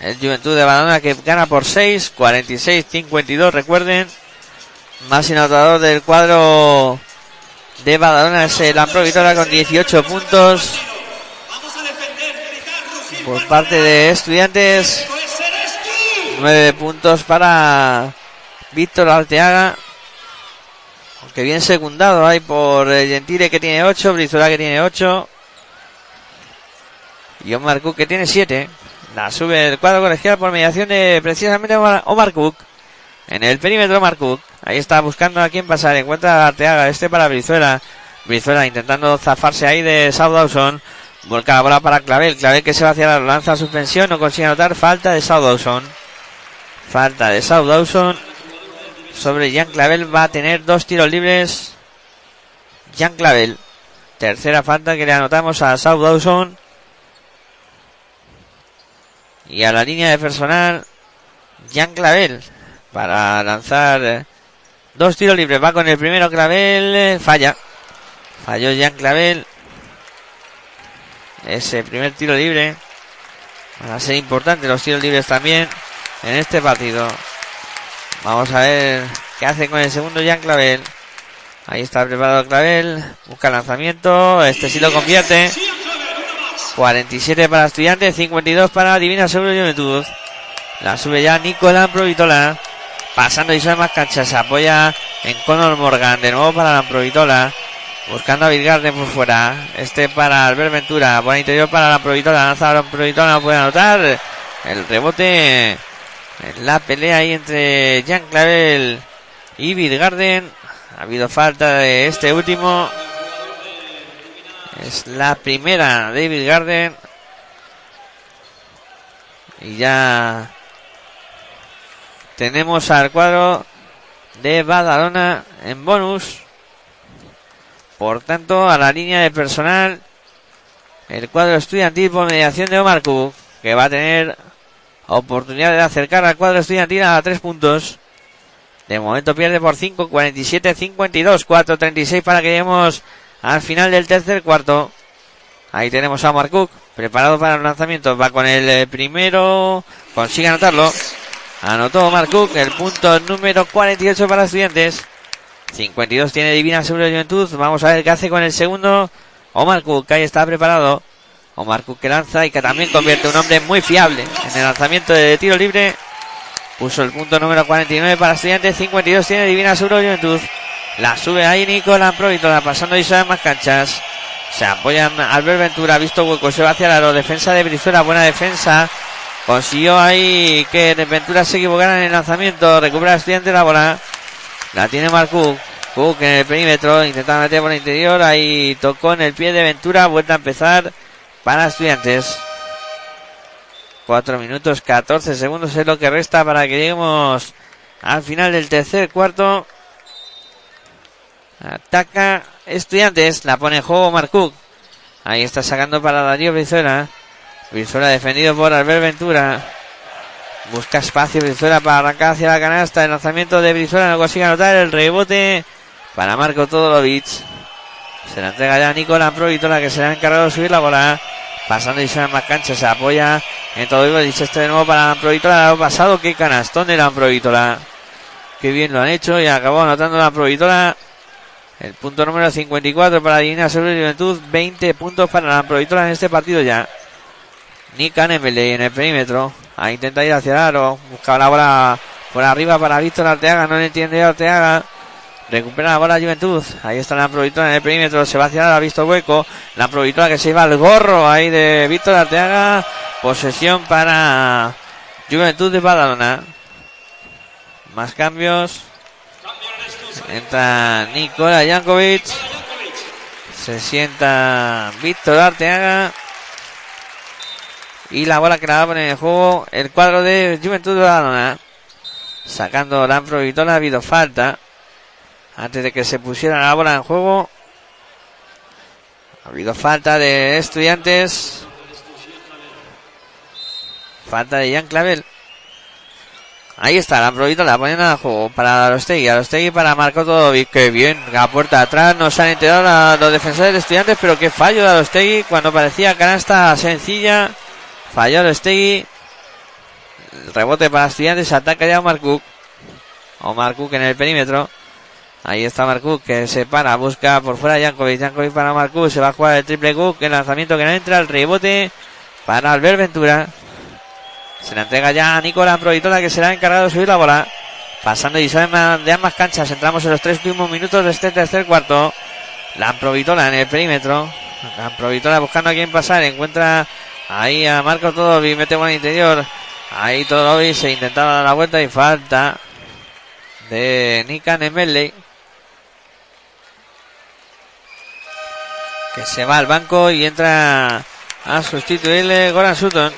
Speaker 2: El Juventud de Badalona que gana por 6, 46-52, recuerden. Más anotador del cuadro de Badalona es el Ampro con 18 puntos. Por parte de estudiantes. 9 puntos para Víctor Arteaga. Aunque bien secundado hay por Gentile que tiene 8, Brizuela que tiene 8. Y Omar Cook que tiene 7. La sube el cuadro colegial por mediación de precisamente Omar Cook. En el perímetro Omar Cook. Ahí está buscando a quién pasar. Encuentra a Arteaga. Este para Brizuela. Brizuela intentando zafarse ahí de South Dawson. Volca la bola para Clavel. Clavel que se va hacia la lanza suspensión. No consigue anotar. Falta de South Dawson. Falta de South Dawson sobre Jan Clavel va a tener dos tiros libres. Jan Clavel. Tercera falta que le anotamos a South Dawson. Y a la línea de personal, Jan Clavel. Para lanzar dos tiros libres. Va con el primero Clavel. Falla. Falló Jan Clavel. Ese primer tiro libre. Van a ser importantes los tiros libres también en este partido. Vamos a ver qué hace con el segundo Jan Clavel. Ahí está preparado Clavel. Busca lanzamiento. Este sí lo convierte. 47 para Estudiantes, 52 para Divina Seguro Juventud. La sube ya Nicolás Provitola. Pasando y más canchas. Se apoya en Conor Morgan. De nuevo para la Provitola. Buscando a Vilgarden por fuera. Este para Albert Ventura. Buen interior para la Provitola. Lanza la Provitola. No puede anotar. El rebote. La pelea ahí entre Jean Clavel y Vilgarden. Ha habido falta de este último. Es la primera David Garden. Y ya tenemos al cuadro de Badalona en bonus. Por tanto, a la línea de personal, el cuadro estudiantil por mediación de Omar Cook, que va a tener oportunidad de acercar al cuadro estudiantil a tres puntos. De momento pierde por 5, 47, 52, 4, 36 para que lleguemos al final del tercer cuarto. Ahí tenemos a Omar Cook, preparado para el lanzamiento. Va con el eh, primero, consigue anotarlo. Anotó Omar Cook, el punto número 48 para estudiantes. 52 tiene Divina Seguro de Juventud. Vamos a ver qué hace con el segundo. Omar Cook, ahí está preparado. Omar Cook que lanza y que también convierte un hombre muy fiable en el lanzamiento de tiro libre. Puso el punto número 49 para estudiantes. 52 tiene Divina Seguro de Juventud. La sube ahí Nicolás la pasando y sale más canchas. Se apoyan Albert Ventura, visto hueco, se va hacia la defensa de Brizuela, buena defensa. Consiguió ahí que Ventura se equivocara en el lanzamiento, recupera el estudiante la bola. La tiene Marcú. Cook en el perímetro, intentando meter por el interior, ahí tocó en el pie de Ventura, vuelta a empezar para estudiantes. 4 minutos 14 segundos es lo que resta para que lleguemos al final del tercer cuarto. Ataca Estudiantes. La pone en juego Marcook. Ahí está sacando para Darío Brizuela. Brizuela defendido por Albert Ventura. Busca espacio Brizuela para arrancar hacia la canasta. El lanzamiento de Brizuela no consigue anotar. El rebote para Marco Todorovic. Se la entrega ya a Nicolás Provitola que se le ha encargado de subir la bola. Pasando y se más cancha. Se apoya en todo Dice este de nuevo para Provitola. Ha pasado. Qué canastón de la Provitola. Qué bien lo han hecho y acabó anotando la Provitola. El punto número 54 para Divina sobre Juventud. 20 puntos para la Provitora en este partido ya. Nick Anemele en el perímetro. A intenta ir hacia el aro. Busca la bola por arriba para Víctor Arteaga. No le entiende Arteaga. Recupera la bola Juventud. Ahí está la Provitora en el perímetro. Se va hacia el aro. Ha visto hueco. La Provitora que se iba al gorro ahí de Víctor Arteaga. Posesión para Juventud de Badalona. Más cambios. Entra Nikola Jankovic. Se sienta Víctor Arteaga. Y la bola que la va a poner en juego el cuadro de Juventud de Badalona. Sacando la Vitola ha habido falta. Antes de que se pusiera la bola en juego. Ha habido falta de estudiantes. Falta de Jan Clavel. Ahí está, la probito la ponen a juego para Arostegui. Arostegui para Marco Todovic. Que bien, la puerta atrás. No se han enterado los defensores de estudiantes, pero qué fallo de Arostegui cuando parecía canasta sencilla. Falló Arostegui. Rebote para estudiantes. Ataca ya Omar Cook. Omar Cook en el perímetro. Ahí está Marcook que se para, busca por fuera Jankovic. Jankovic para Marcook. Se va a jugar el triple Cook. El lanzamiento que no entra. El rebote para Albert Ventura. Se la entrega ya a Nicolás Provitola que será encargado de subir la bola. Pasando y de ambas canchas. Entramos en los tres últimos minutos de este tercer cuarto. La Provitola en el perímetro. La Provitola buscando a quién pasar. Encuentra ahí a Marco Todovi. Mete por el interior. Ahí Todovi se intentaba dar la vuelta y falta de Nikan Emeley. Que se va al banco y entra a sustituirle Goran Sutton.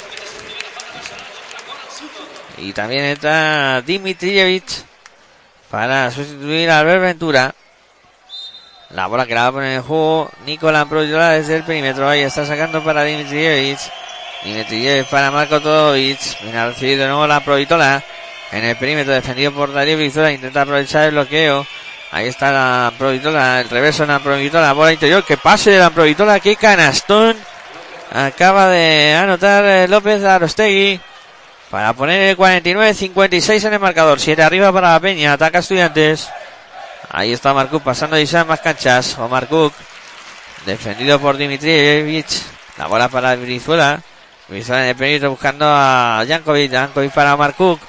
Speaker 2: Y también está Dimitrijevic para sustituir a Albert Ventura. La bola que la va a poner en juego Nicolás Proyola desde el perímetro. Ahí está sacando para Dimitrijevic. Dimitrijevic para Marco Todovic. Viene de nuevo la Provitola. En el perímetro defendido por Darío Brizuela. Intenta aprovechar el bloqueo. Ahí está la Provitola. El reverso en la Provitola. Bola interior. Que pase de la Provitola. Qué canastón. Acaba de anotar eh, López Arostegui. Para poner el 49-56 en el marcador. 7 arriba para la Peña. Ataca Estudiantes. Ahí está Marcuk pasando y más canchas. O Cook. Defendido por Dimitrievich. La bola para Brizuela. Visual en el perímetro buscando a Jankovic. Jankovic para Omar Cook.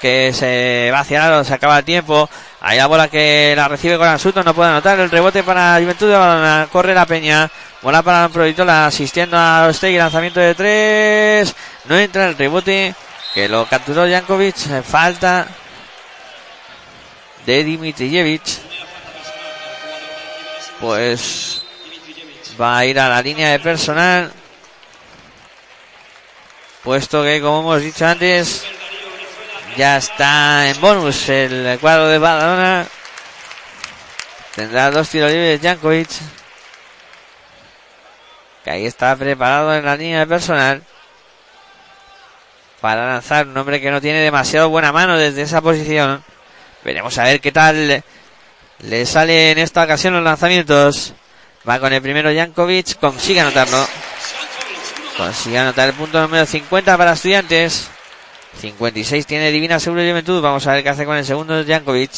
Speaker 2: Que se va hacia el lado, se acaba el tiempo. Ahí la bola que la recibe con Sutton, no puede anotar. El rebote para Juventud de Badalona. Corre la Peña. Bola para Provitola asistiendo a Ostegui. Lanzamiento de tres. No entra el rebote que lo capturó Jankovic. Falta de Dimitrijevic. Pues va a ir a la línea de personal. Puesto que, como hemos dicho antes, ya está en bonus el cuadro de Badalona. Tendrá dos tiros libres Jankovic. Que ahí está preparado en la línea de personal. Para lanzar un hombre que no tiene demasiado buena mano desde esa posición. Veremos a ver qué tal le sale en esta ocasión los lanzamientos. Va con el primero Jankovic. Consigue anotarlo. Consigue anotar el punto número 50 para estudiantes. 56 tiene Divina Seguro y Juventud. Vamos a ver qué hace con el segundo Jankovic.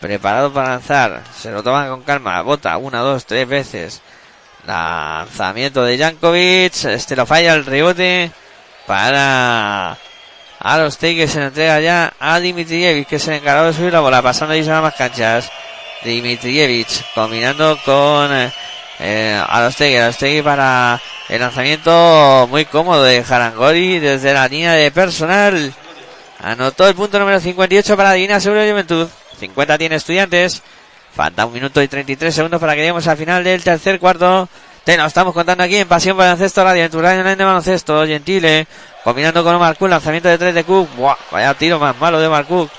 Speaker 2: Preparado para lanzar. Se lo toma con calma. Bota una, dos, tres veces. Lanzamiento de Jankovic. Este lo falla el rebote. Para Arostey que se entrega ya a Dimitrijevic que se encargó de subir la bola. Pasando ahí a más canchas. Dimitrijevic combinando con eh, Arostegui. Arostegui para el lanzamiento muy cómodo de Jarangori desde la línea de personal. Anotó el punto número 58 para Divina Seguro de Juventud. 50 tiene estudiantes. Falta un minuto y 33 segundos para que lleguemos al final del tercer cuarto. Te lo estamos contando aquí en Pasión Baloncesto Radio, en tu radio de baloncesto. Gentile, combinando con Omar Cook, lanzamiento de 3 de Cook. Buah, vaya tiro más malo de Omar Cook.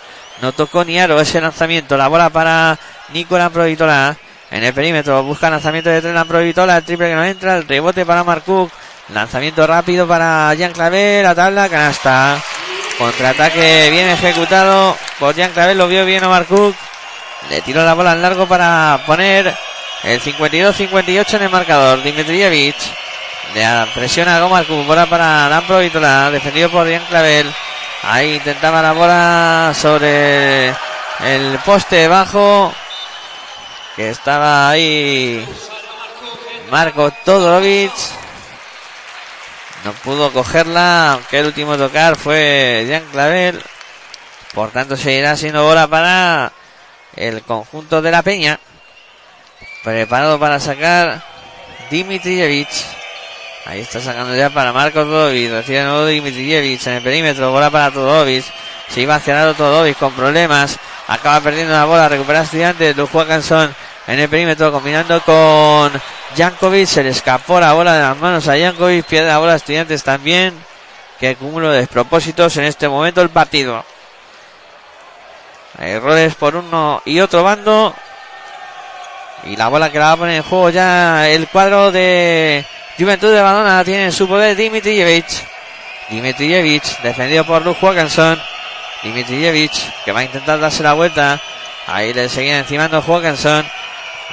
Speaker 2: No tocó ni aro ese lanzamiento. La bola para Nicolás Provitola. En el perímetro busca lanzamiento de 3 la Provitola. El triple que no entra. El rebote para Omar Cook. Lanzamiento rápido para Jean Clavel. La tabla, canasta. Contraataque bien ejecutado por Jean Clavel. Lo vio bien Omar Cook. Le tiró la bola en largo para poner el 52-58 en el marcador. Dimitrijevic. Le presiona a Cook. Bola para Dan Provitola. Defendido por Jean Clavel. Ahí intentaba la bola sobre el poste bajo. Que estaba ahí Marco Todorovic. No pudo cogerla, aunque el último tocar fue Jean Clavel. Por tanto, seguirá siendo bola para el conjunto de la Peña. Preparado para sacar Dimitrijevic. Ahí está sacando ya para Marcos Todorovic. Recibe de nuevo Dimitrijevic en el perímetro. Bola para Todorovic. Se iba hacia el lado Todorovic con problemas. Acaba perdiendo la bola. Recupera estudiantes. Luz Canson en el perímetro combinando con Jankovic. Se le escapó la bola de las manos a Jankovic. Pierde la bola a estudiantes también. Que cúmulo de despropósitos en este momento el partido. Errores por uno y otro bando. Y la bola que la va a poner en juego ya el cuadro de Juventud de Badona tiene en su poder Dimitrijevic. Dimitrijevic defendido por Luz Joaquinson. Dimitrijevic que va a intentar darse la vuelta. Ahí le seguía encimando Joaquinson.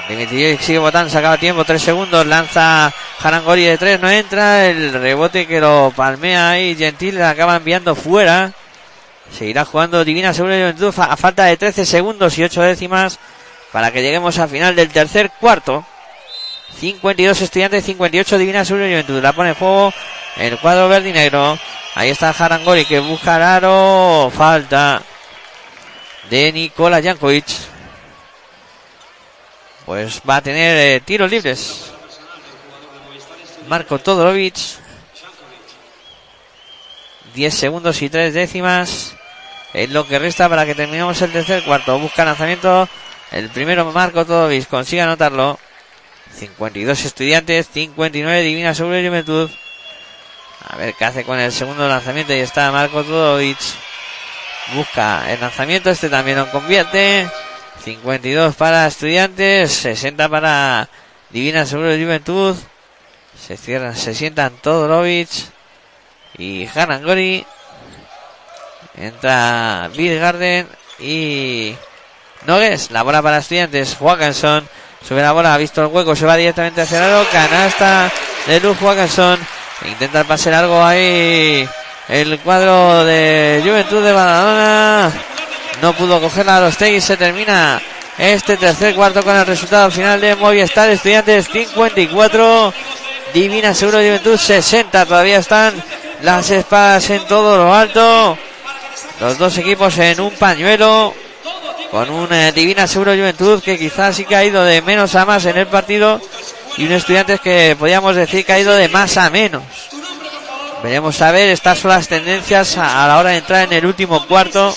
Speaker 2: Dimitrijevic sigue votando, se acaba tiempo, tres segundos, lanza Harangori de tres, no entra, el rebote que lo palmea ahí, Gentil le acaba enviando fuera. Seguirá jugando Divina Segura Juventud a falta de 13 segundos y 8 décimas para que lleguemos al final del tercer cuarto. 52 estudiantes, 58 Divina Segura Juventud. La pone en juego el cuadro verde y negro. Ahí está Harangori que busca el aro. Falta de Nikola Jankovic. Pues va a tener eh, tiros libres. Marco Todorovic. 10 segundos y 3 décimas. Es lo que resta para que terminemos el tercer cuarto. Busca lanzamiento. El primero Marco Todorovic consigue anotarlo. 52 estudiantes, 59 Divina sobre Juventud. A ver qué hace con el segundo lanzamiento. Y está Marco Todorovic. Busca el lanzamiento. Este también lo convierte. 52 para estudiantes. 60 para Divina de Juventud. Se cierran, se sientan Todorovic y Hanangori. Entra Bill Garden y Nogues. La bola para estudiantes. Joaquinson sube la bola, ha visto el hueco, se va directamente hacia el lado. Canasta de Luz Joaquinson. Intenta el largo ahí. El cuadro de Juventud de Badalona. No pudo cogerla a los y se termina este tercer cuarto con el resultado final de Movistar Estudiantes 54. Divina Seguro Juventud 60. Todavía están las espadas en todo lo alto. Los dos equipos en un pañuelo. Con un eh, Divina Seguro Juventud que quizás sí que ha ido de menos a más en el partido. Y un Estudiantes que podríamos decir que ha ido de más a menos. Veremos a ver, estas son las tendencias a, la hora de entrar en el último cuarto.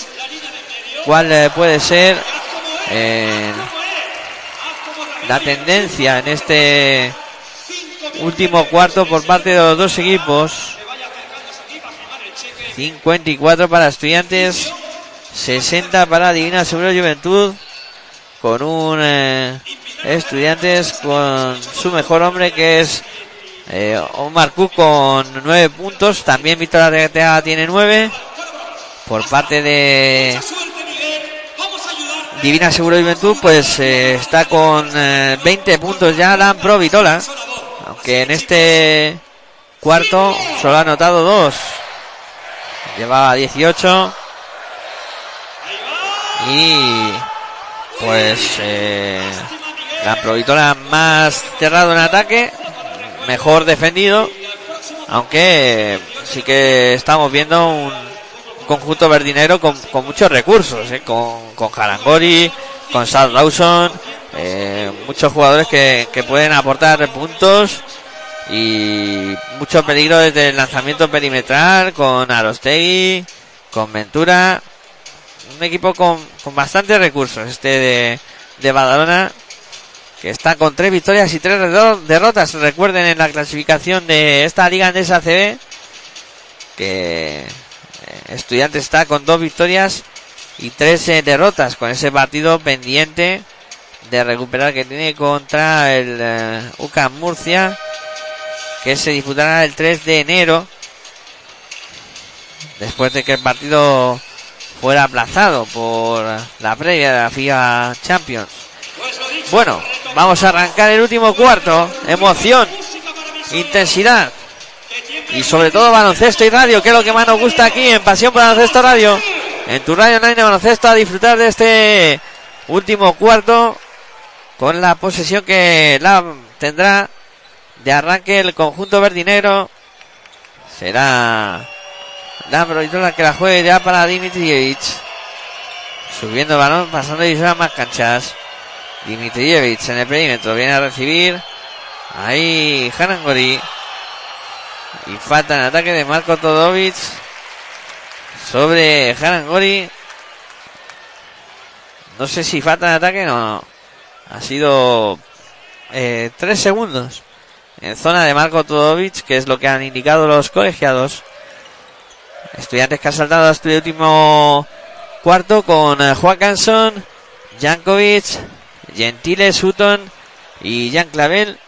Speaker 2: ¿Cuál eh, puede ser eh, la tendencia en este último cuarto por parte de los dos equipos? 54 para estudiantes, 60 para Divina Seguro Juventud, con un eh, estudiantes con su mejor hombre que es eh, Omar Cook con 9 puntos, también Víctor Arretea tiene 9 por parte de Divina Seguro Juventud, pues eh, está con 20 puntos ya Dan Pro Vitola, aunque en este cuarto solo ha anotado dos. Llevaba 18 y pues eh, la Provitora más cerrado en ataque mejor defendido aunque sí que estamos viendo un conjunto verdinero con, muchos recursos eh, con, con Harangori con Sal Lawson eh, muchos jugadores que, que pueden aportar puntos y mucho peligro desde el lanzamiento perimetral con Arostegui, con Ventura, un equipo con, con bastantes recursos este de, de Badalona que está con tres victorias y tres derrotas. Recuerden en la clasificación de esta liga de CB que eh, Estudiantes está con dos victorias y tres derrotas con ese partido pendiente de recuperar que tiene contra el eh, UCAM Murcia que se disputará el 3 de enero, después de que el partido fuera aplazado por la previa de la FIA Champions. Bueno, vamos a arrancar el último cuarto. Emoción, intensidad y sobre todo baloncesto y radio, que es lo que más nos gusta aquí en Pasión por Baloncesto Radio. En tu radio online de baloncesto a disfrutar de este último cuarto con la posesión que la tendrá de arranque el conjunto verdinero. Será la que la juegue ya para Dimitrievich. Subiendo balón, pasando y a más canchas. Dimitrievich en el perímetro viene a recibir. Ahí Hanangori. Y falta en ataque de Marco Todovic sobre Hanangori. No sé si falta en ataque, no. Ha sido eh, tres segundos en zona de Marco Todovic, que es lo que han indicado los colegiados. Estudiantes que ha saltado hasta el último cuarto con eh, Juan Canson, Jankovic, Gentile, Sutton y Jan Clavel.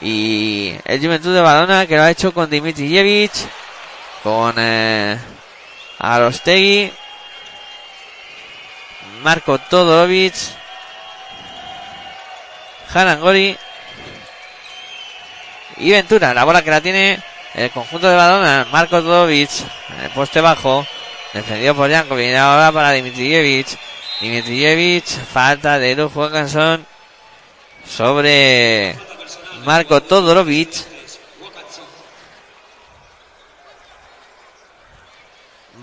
Speaker 2: Y el Juventud de Badona que lo ha hecho con Dimitrijevic, con eh, Arostegui, Marco Todorovic, Hanangori y Ventura. La bola que la tiene el conjunto de Badona. Marco Todovic en el poste bajo. Defendido por Jankovic. Ahora para Dimitrijevic. Dimitrijevic. Falta de Edu Johansson sobre Marco Todorovic.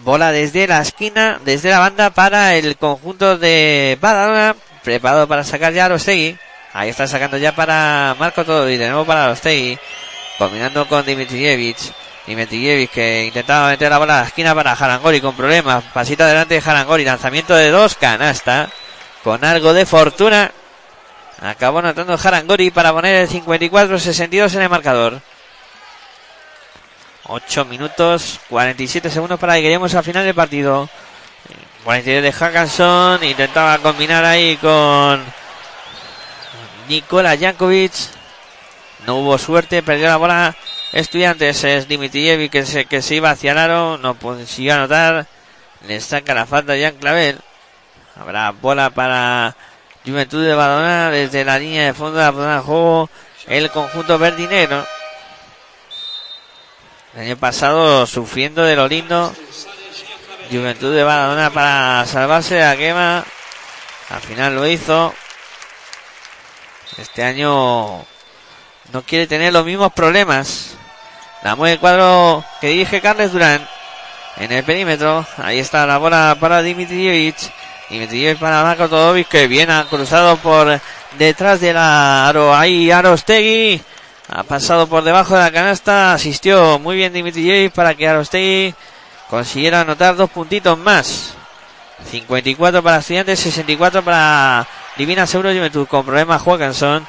Speaker 2: Bola desde la esquina, desde la banda para el conjunto de Badalona. Preparado para sacar ya a Rostegui. Ahí está sacando ya para Marco todo y de nuevo para Ostegui. Combinando con Dimitrijevic. Dimitrijevic que intentaba meter la bola a la esquina para Harangori con problemas. Pasito adelante de Harangori. Lanzamiento de dos. Canasta. Con algo de fortuna. Acabó anotando Harangori para poner el 54-62 en el marcador. 8 minutos 47 segundos para que lleguemos al final del partido. 42 de Hackanson. Intentaba combinar ahí con Nikola Jankovic. No hubo suerte, perdió la bola. Estudiantes es Dimitrijevic que se, que se iba hacia el no consiguió anotar. Le saca la falta Jan Clavel. Habrá bola para Juventud de Badona desde la línea de fondo de la juego. El conjunto verdinero. El año pasado sufriendo de lo lindo. Juventud de Badona para salvarse de la quema. Al final lo hizo. Este año no quiere tener los mismos problemas. La mueve el cuadro que dirige Carles Durán en el perímetro. Ahí está la bola para Dimitrijevic. Dimitrijevic para Marco Todovic que viene cruzado por detrás de la aro. Ahí Arostegui ha pasado por debajo de la canasta. Asistió muy bien Dimitrijevic para que Arostegui consiguiera anotar dos puntitos más. 54 para Estudiantes, 64 para Divina Seguro Juventud con problemas Joaquinson.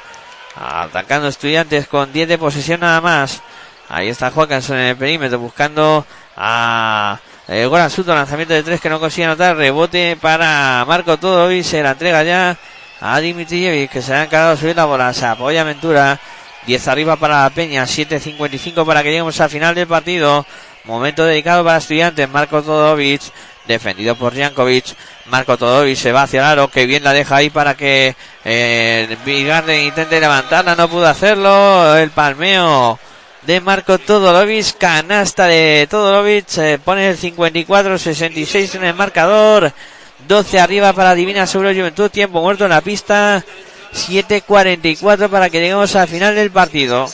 Speaker 2: Atacando Estudiantes con 10 de posesión nada más. Ahí está Joaquinson en el perímetro buscando a eh, Goran Suto, lanzamiento de 3 que no consigue anotar. Rebote para Marco Todovic, se la entrega ya a Dimitrijevic que se ha encargado de subir la bola. Se apoya Ventura. 10 arriba para la Peña, 7.55 para que lleguemos al final del partido. Momento dedicado para estudiantes. Marco Todovic defendido por Jankovic. Marco Todovic se va hacia el aro, que bien la deja ahí para que eh, intente levantarla, no pudo hacerlo. El palmeo de Marco Todorovic, canasta de Todorovic, se pone el 54-66 en el marcador. 12 arriba para Divina Seguro Juventud, tiempo muerto en la pista. 7.44 para que lleguemos al final del partido.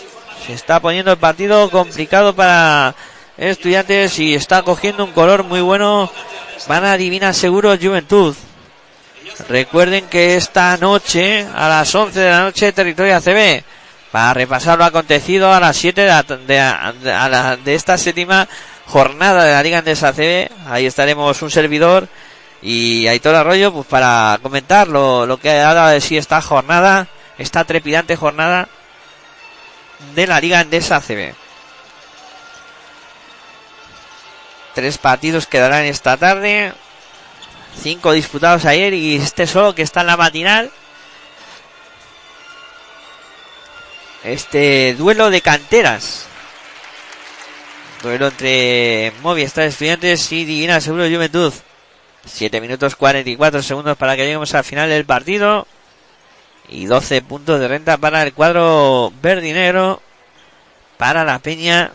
Speaker 2: Se está poniendo el partido complicado para estudiantes y está cogiendo un color muy bueno para Divina Seguro Juventud. Recuerden que esta noche, a las 11 de la noche, Territorio ACB, para repasar lo acontecido a las 7 de, de, esta séptima jornada de la Liga Andesa ACB. Ahí estaremos un servidor y Aitor Arroyo pues para comentar lo, lo que ha dado de sí esta jornada, esta trepidante jornada de la Liga Andesa ACB. Tres partidos quedarán esta tarde. Cinco disputados ayer y este solo que está en la matinal. Este duelo de canteras. Duelo entre Movistar Estudiantes y Divina Seguro Juventud. 7 minutos 44 segundos para que lleguemos al final del partido. Y 12 puntos de renta para el cuadro verdinero. Para la Peña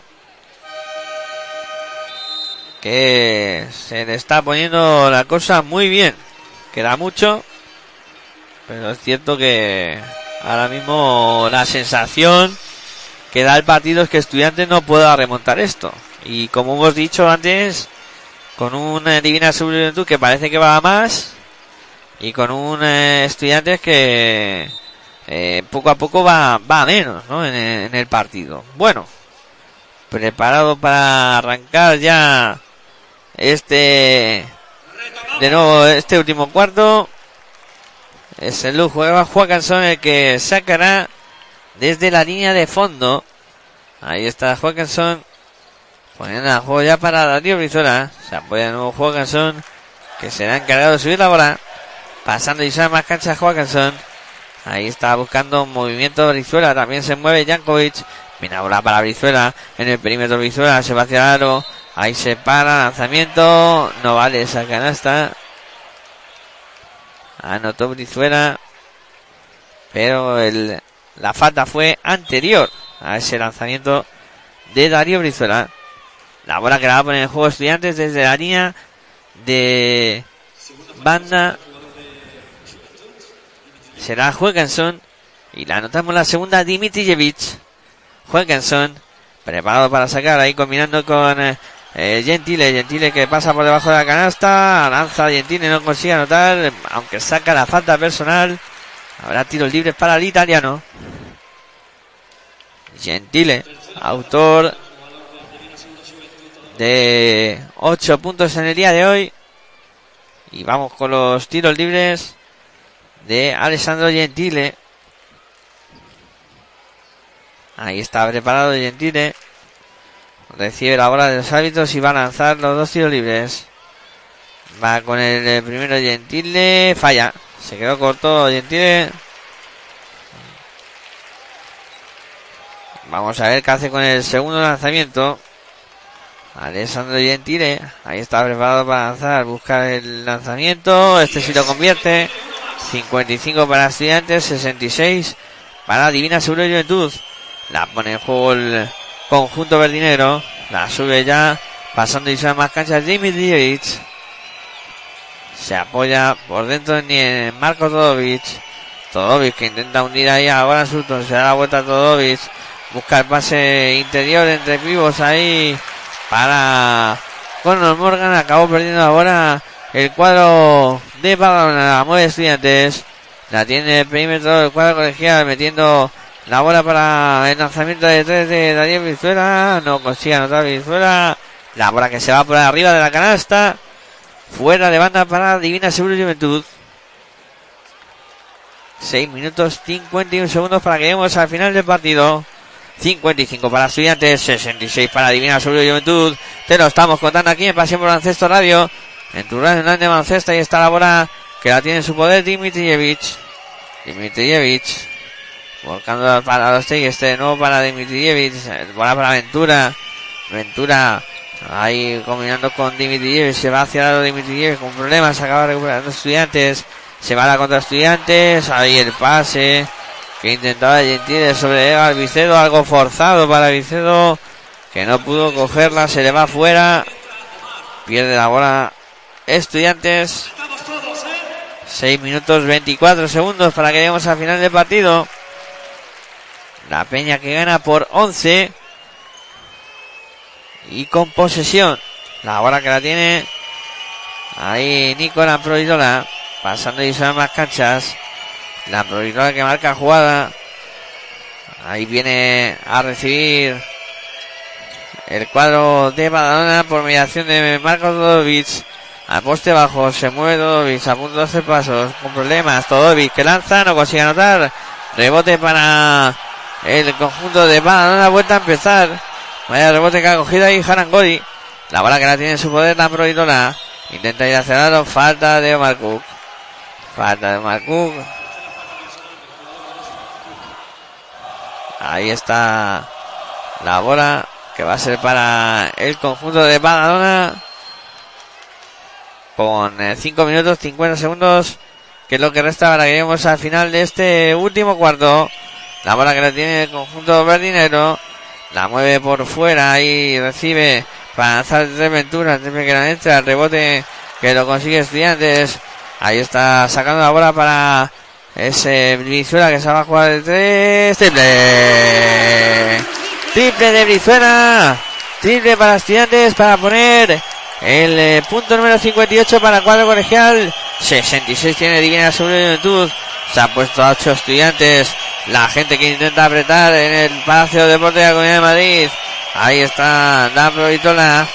Speaker 2: que se le está poniendo la cosa muy bien. Queda mucho, pero es cierto que ahora mismo la sensación que da el partido es que Estudiantes no pueda remontar esto. Y como hemos dicho antes, con un eh, Divina Juventud que parece que va a más y con un eh, Estudiantes que eh, poco a poco va, va a menos ¿no? en, en el partido. Bueno, preparado para arrancar ya este, de nuevo, este último cuarto. Es el lujo de Joaquinson el que sacará desde la línea de fondo. Ahí está Joaquinson. Poniendo el juego ya para Darío Brizuela. Se apoya de nuevo Joaquinson. Que será encargado de subir la bola. Pasando y sale más cancha Joaquinson. Ahí está buscando un movimiento Brizuela. También se mueve Jankovic. Mira bola para Brizuela. En el perímetro Brizuela se va hacia el aro. Ahí se para, lanzamiento, no vale esa canasta. Anotó Brizuela, pero el, la falta fue anterior a ese lanzamiento de Darío Brizuela. La bola que la va a poner en juego estudiantes desde la línea de banda será Juegenson y la anotamos la segunda Dimitrijevic. Juegenson preparado para sacar ahí combinando con eh, eh, Gentile, Gentile que pasa por debajo de la canasta. Lanza Gentile, no consigue anotar. Aunque saca la falta personal. Habrá tiros libres para el italiano. Gentile, autor de 8 puntos en el día de hoy. Y vamos con los tiros libres de Alessandro Gentile. Ahí está preparado Gentile. Recibe la bola de los hábitos y va a lanzar los dos tiros libres. Va con el primero Gentile. Falla. Se quedó corto Gentile. Vamos a ver qué hace con el segundo lanzamiento. Alessandro Gentile. Ahí está preparado para lanzar. Busca el lanzamiento. Este sí lo convierte. 55 para estudiantes. 66 para Divina Seguro Juventud. La pone en juego el conjunto verdinero. La sube ya, pasando y sube más canchas Dimitrijevic. Se apoya por dentro Marco Todovic. Todovic que intenta hundir ahí a Goran Sutton. Se da la vuelta a Todovic. Busca el pase interior entre vivos ahí para Conor Morgan. Acabó perdiendo ahora el cuadro de Badalona. La mueve estudiantes. La tiene el perímetro del cuadro colegial metiendo la bola para el lanzamiento de tres de Daniel Vizuela. No consigue anotar Vizuela. La bola que se va por arriba de la canasta. Fuera de banda para Divina Seguro Juventud. 6 minutos 51 segundos para que lleguemos al final del partido. 55 para Estudiantes, 66 para Divina Seguro Juventud. Te lo estamos contando aquí en Pasión por Baloncesto Radio. En tu radio de baloncesto y está la bola que la tiene en su poder Dimitrievich. Dimitrievich. Volcando para los este de nuevo para Dimitrievich. Bola para Ventura. Ventura ahí combinando con Dimitrievich. Se va hacia lado Dimitrievich con problemas. Acaba recuperando estudiantes. Se va a la contra estudiantes. Ahí el pase que intentaba Gentile sobre Eva Vicedo. Algo forzado para Vicedo que no pudo cogerla. Se le va afuera. Pierde la bola estudiantes. 6 minutos 24 segundos para que lleguemos al final del partido. La Peña que gana por 11. Y con posesión. La bola que la tiene. Ahí Nicolás Providola. Pasando y son más canchas. La Providola que marca jugada. Ahí viene a recibir el cuadro de Badalona por mediación de Marcos Dodovich. Al poste bajo se mueve Dodovic a punto de hacer pasos con problemas. Dodovic que lanza, no consigue anotar. Rebote para el conjunto de Badalona. Vuelta a empezar. Vaya rebote que ha cogido ahí Harangori. La bola que la tiene en su poder la Providola. Intenta ir hacia lado. Falta de Omar Cook. Falta de Omar. Ahí está la bola que va a ser para el conjunto de Badalona con 5 minutos 50 segundos que es lo que resta para que lleguemos al final de este último cuarto la bola que la tiene el conjunto verdinero la mueve por fuera y recibe para tres venturas siempre que la entra el rebote que lo consigue estudiantes ahí está sacando la bola para ese Brizuela que se va a jugar de tres triple triple de Brizuela triple para estudiantes para poner el eh, punto número 58 para cuadro colegial. 66 tiene Divina sobre Juventud. Se ha puesto a 8 estudiantes. La gente que intenta apretar en el Palacio de Deportes de la Comunidad de Madrid. Ahí está Dan Vitola.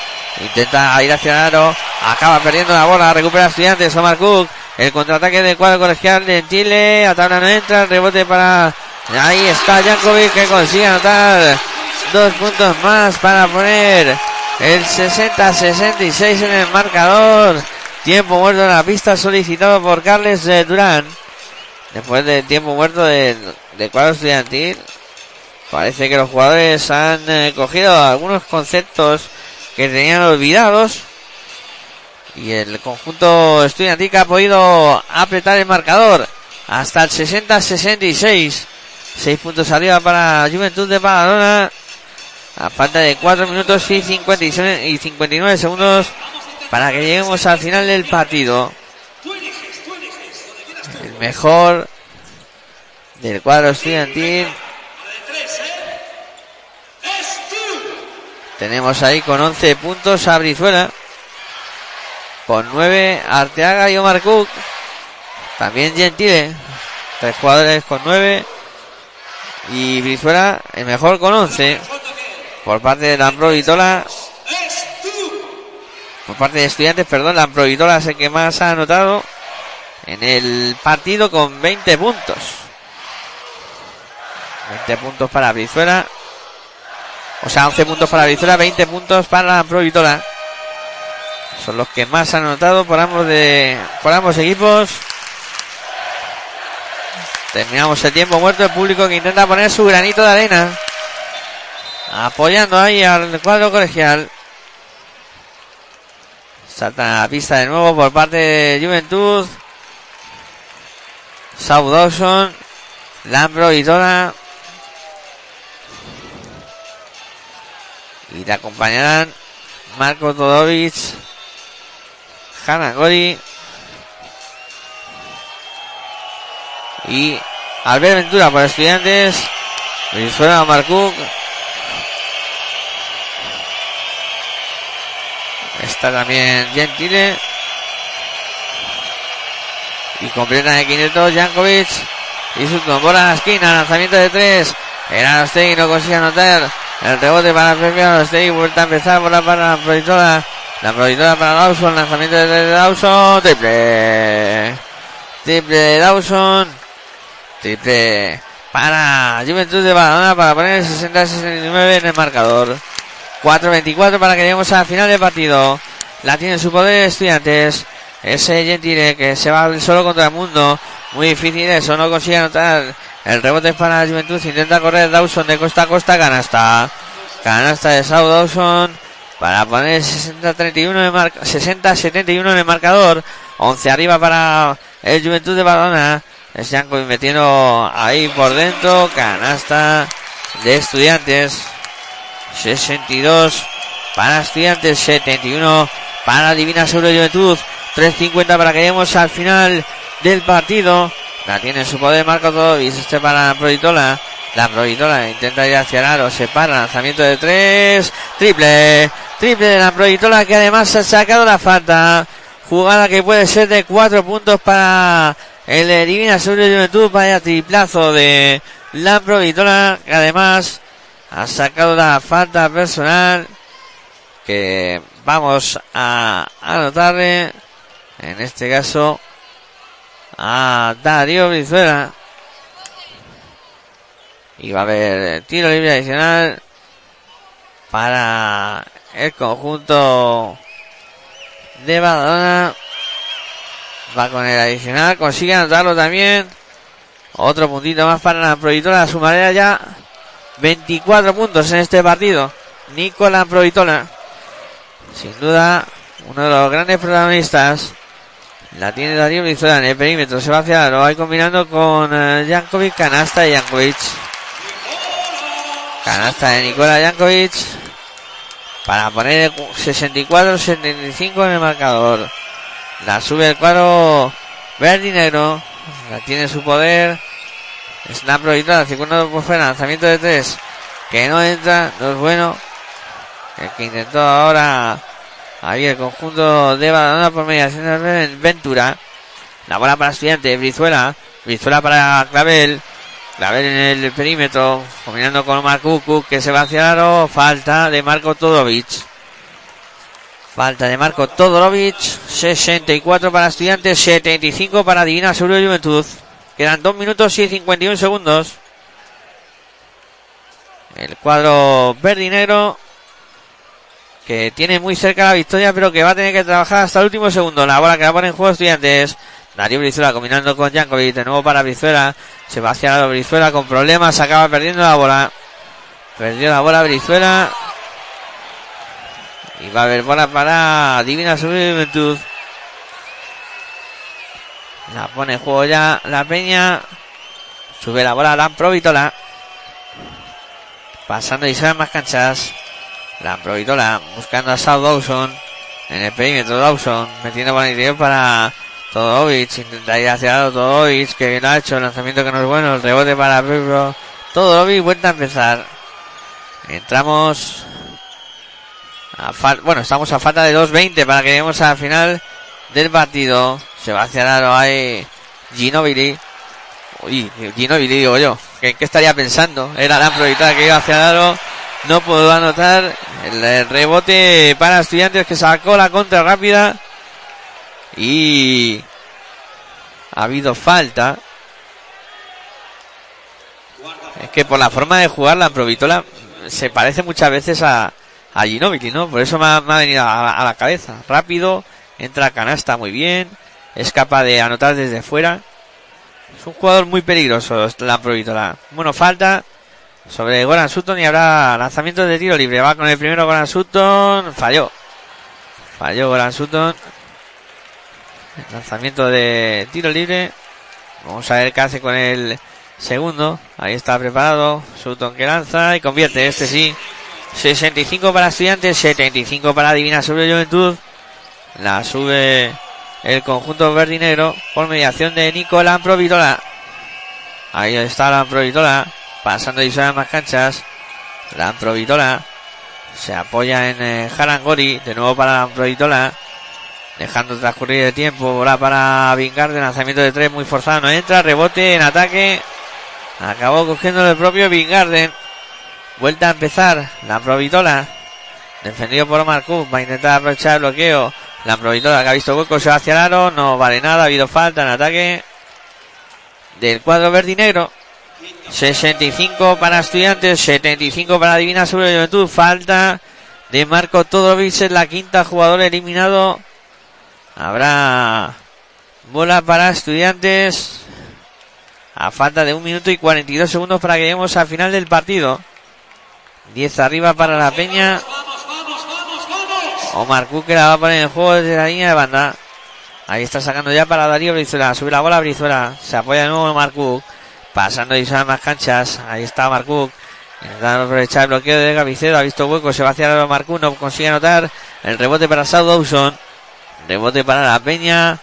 Speaker 2: Intenta ir hacia el aro. Acaba perdiendo la bola. Recupera estudiantes. Omar Cook. El contraataque del cuadro colegial de Chile. A tabla no entra. rebote para. Ahí está Jankovic que consigue anotar dos puntos más para poner el 60-66 en el marcador. Tiempo muerto en la pista solicitado por Carles Durán. Después del tiempo muerto del de cuadro estudiantil, parece que los jugadores han eh, cogido algunos conceptos que tenían olvidados. Y el conjunto estudiantil que ha podido apretar el marcador hasta el 60-66. 6 puntos arriba para Juventud de Badalona. A falta de 4 minutos y, 56 y 59 segundos para que lleguemos al final del partido. Mejor del cuadro estudiantil. Tenemos ahí con 11 puntos a Brizuela. Con 9 Arteaga y Omar Cook. También Gentile. Tres jugadores con 9. Y Brizuela el mejor con 11 por parte de la Vitola. Por parte de estudiantes, perdón, la Vitola es el que más ha anotado en el partido con 20 puntos. 20 puntos para Brizuela. O sea, 11 puntos para Brizuela, 20 puntos para la Vitola. Son los que más han anotado por ambos de por ambos equipos. Terminamos el tiempo muerto. El público que intenta poner su granito de arena apoyando ahí al cuadro colegial. Salta la pista de nuevo por parte de Juventud. South Dawson, Lambro y Dora. Y le acompañarán Marco Todovic, Hanna Gori y Albert Ventura por estudiantes Brizuela Marcuk. Está también Gentile. Y completa de 500 Jankovic. Y su bola a la esquina. Lanzamiento de tres. Era Arostegui, no consigue anotar. El rebote para Pepe Arostegui. Vuelta a empezar. Bola para la proyectora. La proyectora para Dawson. Lanzamiento de tres de Dawson. Triple. Triple de Dawson. Triple para Juventud de Badalona para poner el 60-69 en el marcador. 4-24 para que lleguemos a final del partido. La tiene su poder estudiantes. Ese Gentile que se va solo contra el mundo. Muy difícil eso, no consigue anotar. El rebote es para la Juventud. Intenta correr Dawson de costa a costa. Canasta. Canasta de Sau Dawson. Para poner 60-31 60-71 en el marcador. 11 arriba para el Juventud de Badalona. Es Jankovic metiendo ahí por dentro. Canasta de estudiantes. 62 para estudiantes. 71 para Divina Sobre Juventud. 3.50 para que lleguemos al final del partido. La tiene en su poder Marco Todovis. Este para la Proitola. La Proitola intenta ir hacia el aro. Se para. Lanzamiento de 3. Triple. Triple de la Proitola que además ha sacado la falta. Jugada que puede ser de 4 puntos para el Divina sobre Juventud. Vaya triplazo de la Provitora. Que además ha sacado la falta personal. Que vamos a anotarle. En este caso. A Darío Brizuela. Y va a haber tiro libre adicional. Para el conjunto de Badalona. Va con el adicional. Consigue anotarlo también. Otro puntito más para la Provitora. Sumará ya 24 puntos en este partido. Nicolás Provitora. Sin duda, uno de los grandes protagonistas. La tiene Darío Brizuela en el perímetro. Se va hacia lo va combinando con uh, Jankovic. Canasta de Jankovic. Canasta de Nicolás Jankovic. Para poner 64-75 en el marcador. La sube el cuadro verde. La tiene su poder. Snap proyectada, segundo por fuera, lanzamiento de tres. Que no entra, no es bueno. El que intentó ahora ahí el conjunto de Badalona por mediación de Ventura. La bola para estudiante, Brizuela. Brizuela para Clavel. Clavel en el perímetro, combinando con Marco que se va hacia el aro. Falta de Marco Todorovic. Falta de Marco Todorovic. 64 para Estudiantes, 75 para Divina Seguro de Juventud. Quedan 2 minutos y 51 segundos. El cuadro verde y. Que tiene muy cerca la victoria, pero que va a tener que trabajar hasta el último segundo. La bola que va a poner en juego Estudiantes. Darío Brizuela combinando con Jankovic. De nuevo para Brizuela. Se hacia la Brizuela con problemas. Acaba perdiendo la bola. Perdió la bola Brizuela. Y va a haber bola para Divina Juventud. La pone en juego ya la Peña. Sube la bola a Lamprovitola. Pasando y sale más canchas. Lamprovitola buscando a South Dawson. En el perímetro Dawson. Metiendo interior para Todorovic. Intenta ir hacia lado Todorovic. Que bien ha hecho. El lanzamiento que no es bueno. El rebote para Pedro. Todorovic vuelta a empezar. Entramos bueno, estamos a falta de 2.20 para que lleguemos al final del partido. Se va hacia Aro ahí Ginobili. Uy, Ginobili digo yo. ¿Qué, qué estaría pensando? Era la prioridad que iba hacia Aro. No puedo anotar el, rebote para estudiantes que sacó la contra rápida. Y ha habido falta. Es que por la forma de jugar la Provitola se parece muchas veces a, a Ginobili, ¿no? Por eso me ha, venido a, la cabeza. Rápido, entra a canasta muy bien, es capaz de anotar desde fuera. Es un jugador muy peligroso, la Provítola. Bueno, falta sobre Goran Sutton y habrá lanzamiento de tiro libre. Va con el primero Goran Sutton, falló. Falló Goran Sutton. Lanzamiento de tiro libre. Vamos a ver qué hace con el segundo. Ahí está preparado. Sutton que lanza y convierte. Este sí. 65 para Estudiantes, 75 para Divina sobre Juventud. La sube el conjunto verde y negro por mediación de Nicolás Provitola. Ahí está la Provitola pasando y más canchas. La Amprovitola se apoya en eh, Harangori, de nuevo para la Amprovitola. Dejando transcurrir el tiempo, bola para Vingar de lanzamiento de tres muy forzado, no entra, rebote en ataque. Acabó cogiendo el propio Vingarden. Vuelta a empezar la Provitola. Defendido por Omar Cook. Va a intentar aprovechar el bloqueo. La Provitola que ha visto hueco se va hacia el aro. No vale nada. Ha habido falta en ataque del cuadro verde. 65 para estudiantes. 75 para Divina sobre Juventud. Falta de Marco Todovich en la quinta jugador eliminado. Habrá bola para estudiantes. A falta de un minuto y 42 segundos para que lleguemos al final del partido. 10 arriba para la Peña. Omar Cook la va a poner en juego desde la línea de banda. Ahí está sacando ya para Darío Brizuela. Sube la bola Brizuela. Se apoya de nuevo Omar. Pasando y más canchas. Ahí está Omar Cook. Intentando aprovechar el bloqueo de Gavicedo. Ha visto hueco. Se va hacia Omar Cook. No consigue anotar. El rebote para Dawson. Rebote para la Peña.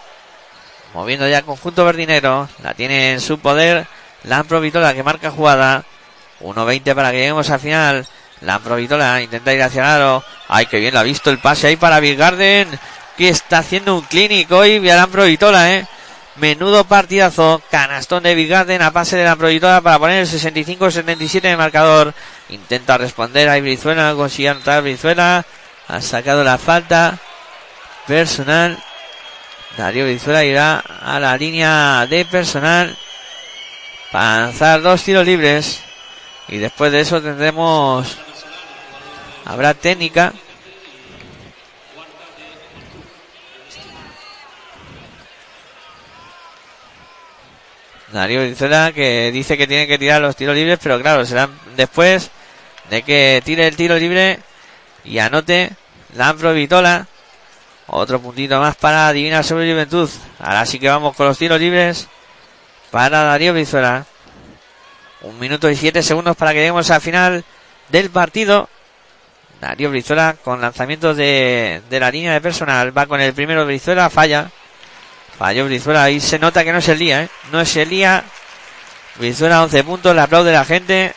Speaker 2: Moviendo ya el conjunto verdinero. La tiene en su poder. La Vitola que marca jugada. 1.20 para que lleguemos al final. La Vitola intenta ir hacia el. Ay, que bien lo ha visto el pase ahí para Bill Garden. Que está haciendo un clínico hoy. La Vitola, eh. Menudo partidazo. Canastón de Bill Garden a pase de la Vitola para poner el 65-77 de marcador. Intenta responder a Brizuela. Consigue anotar Brizuela. Ha sacado la falta personal. Darío Brizuela irá a la línea de personal para lanzar dos tiros libres. Y después de eso tendremos. Habrá técnica. Darío Brizuela que dice que tiene que tirar los tiros libres, pero claro, serán después de que tire el tiro libre y anote Lampro Vitola. Otro puntito más para Divina sobre Juventud. Ahora sí que vamos con los tiros libres para Darío Brizuela. Un minuto y siete segundos para que lleguemos al final del partido. Darío Brizuela con lanzamientos de, de la línea de personal. Va con el primero Brizuela, falla. Falló Brizuela. Ahí se nota que no es el día, ¿eh? No es el día. Brizuela 11 puntos, le aplaude la gente.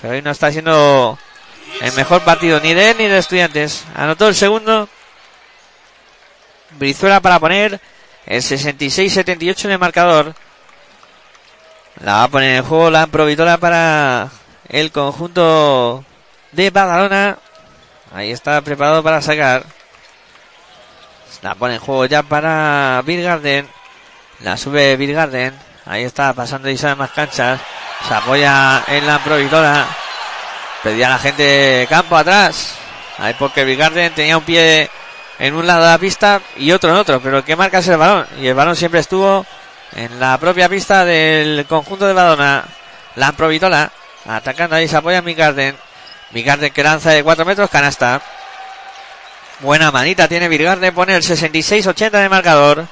Speaker 2: Pero hoy no está siendo el mejor partido ni de él ni de estudiantes. Anotó el segundo. Brizuela para poner el 66-78 de marcador. La va a poner en juego la Provitola para el conjunto de Badalona. Ahí está preparado para sacar. La pone en juego ya para Bill Garden. La sube Bill Garden. Ahí está pasando y más canchas. Se apoya en la Provitola. Pedía a la gente campo atrás. Ahí porque Bill Garden tenía un pie en un lado de la pista y otro en otro. Pero que marca es el balón. Y el balón siempre estuvo en la propia pista del conjunto de Badona. La Provitola atacando ahí se apoya Migarden. Migarden que lanza de 4 metros, canasta. Buena manita tiene Virgarden, pone el 66-80 de marcador.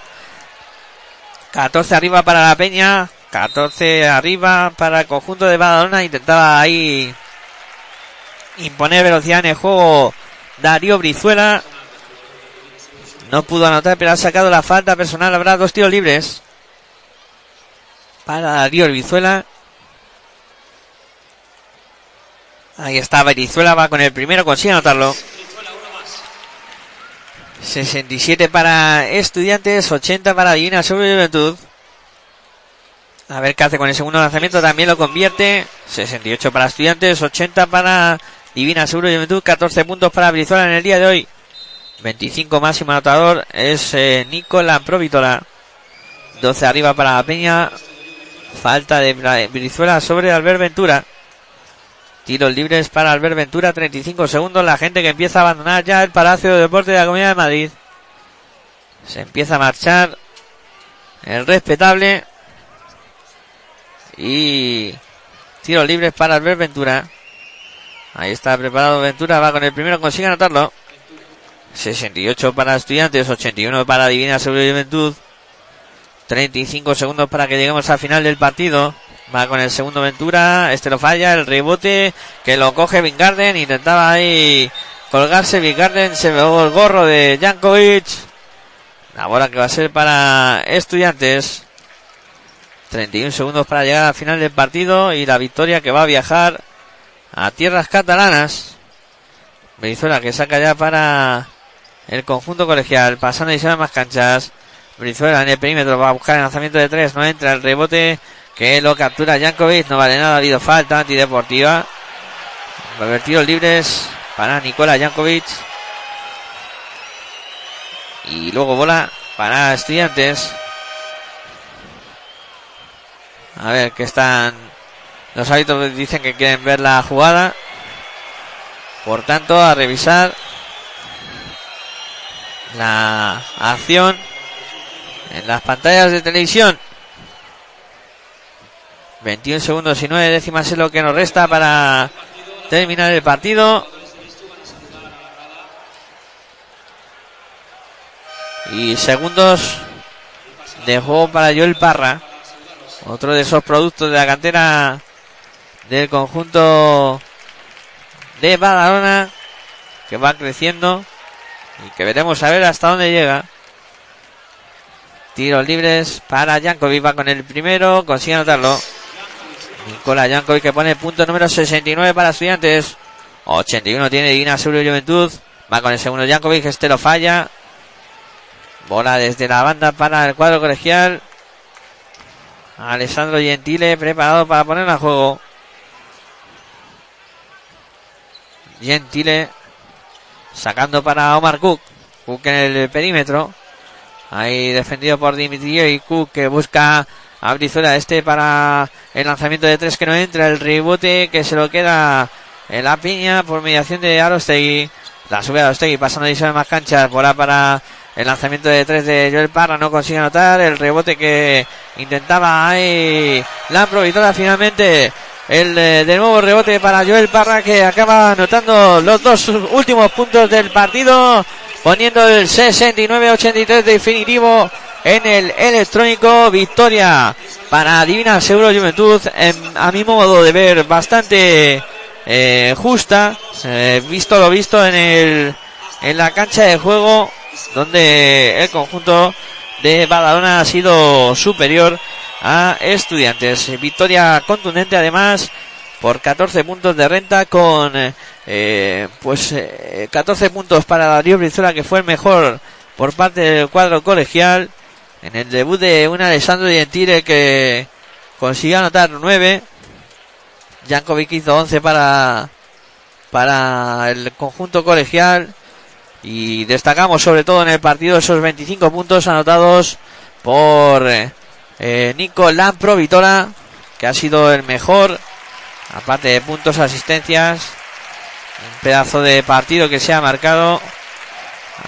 Speaker 2: 14 arriba para la Peña, 14 arriba para el conjunto de Badalona. Intentaba ahí imponer velocidad en el juego Darío Brizuela. No pudo anotar, pero ha sacado la falta personal. Habrá dos tiros libres para Darío Brizuela. Ahí está Brizuela, va con el primero, consigue anotarlo. 67 para Estudiantes, 80 para Divina sobre Juventud. A ver qué hace con el segundo lanzamiento, también lo convierte. 68 para Estudiantes, 80 para Divina Seguro Juventud, 14 puntos para Brizuela en el día de hoy. 25 máximo anotador es eh, Nicola Provitola. 12 arriba para Peña. Falta de Brizuela sobre Albert Ventura. Tiros libres para Albert Ventura, 35 segundos. La gente que empieza a abandonar ya el Palacio de Deporte de la Comunidad de Madrid. Se empieza a marchar el respetable. Y tiros libres para Albert Ventura. Ahí está preparado Ventura, va con el primero, consigue anotarlo. 68 para Estudiantes, 81 para Divina Sobre Juventud. 35 segundos para que lleguemos al final del partido. Va con el segundo Ventura. Este lo falla. El rebote que lo coge Vingarden. Intentaba ahí colgarse. Vingarden se ve el gorro de Jankovic. La bola que va a ser para Estudiantes. 31 segundos para llegar al final del partido y la victoria que va a viajar a tierras catalanas. Brizuela que saca ya para el conjunto colegial, pasando y se más canchas. Brizuela en el perímetro va a buscar el lanzamiento de tres, no entra el rebote que lo captura Jankovic, no vale nada, ha habido falta antideportiva. Revertidos libres para Nicola Jankovic. Y luego bola para estudiantes. A ver que están. Los hábitos dicen que quieren ver la jugada. Por tanto, a revisar la acción en las pantallas de televisión. 21 segundos y 9 décimas es lo que nos resta para terminar el partido. Y segundos de juego para Joel Parra. Otro de esos productos de la cantera del conjunto de Badalona que va creciendo y que veremos a ver hasta dónde llega. Tiros libres para Jankovic, va con el primero, consigue anotarlo. Nicola Jankovic que pone punto número 69 para estudiantes. 81 tiene Divina Seguro Juventud. Va con el segundo Jankovic, este lo falla. Bola desde la banda para el cuadro colegial. Alessandro Gentile preparado para poner a juego. Gentile sacando para Omar Cook. Cook en el perímetro. Ahí defendido por Dimitri y Cook que busca a Brizuela este para el lanzamiento de tres que no entra. El rebote que se lo queda en la piña por mediación de Arostegui. La sube Arostegui pasando y más canchas. Bola para el lanzamiento de tres de Joel Parra no consigue anotar. El rebote que intentaba ahí la Provitora finalmente. El eh, de nuevo rebote para Joel Parra que acaba anotando los dos últimos puntos del partido. Poniendo el 69-83 definitivo en el electrónico. Victoria para Divina Seguro Juventud. a mi modo de ver bastante eh, justa. Eh, visto lo visto en el en la cancha de juego donde el conjunto de Badalona ha sido superior a Estudiantes. Victoria contundente además por 14 puntos de renta con eh, pues 14 eh, puntos para Darío Brizuela que fue el mejor por parte del cuadro colegial en el debut de un Alessandro Gentile que consiguió anotar 9 Jankovic hizo 11 para para el conjunto colegial. Y destacamos sobre todo en el partido esos 25 puntos anotados por eh, Nico Lampro Vitola, que ha sido el mejor, aparte de puntos, asistencias, un pedazo de partido que se ha marcado.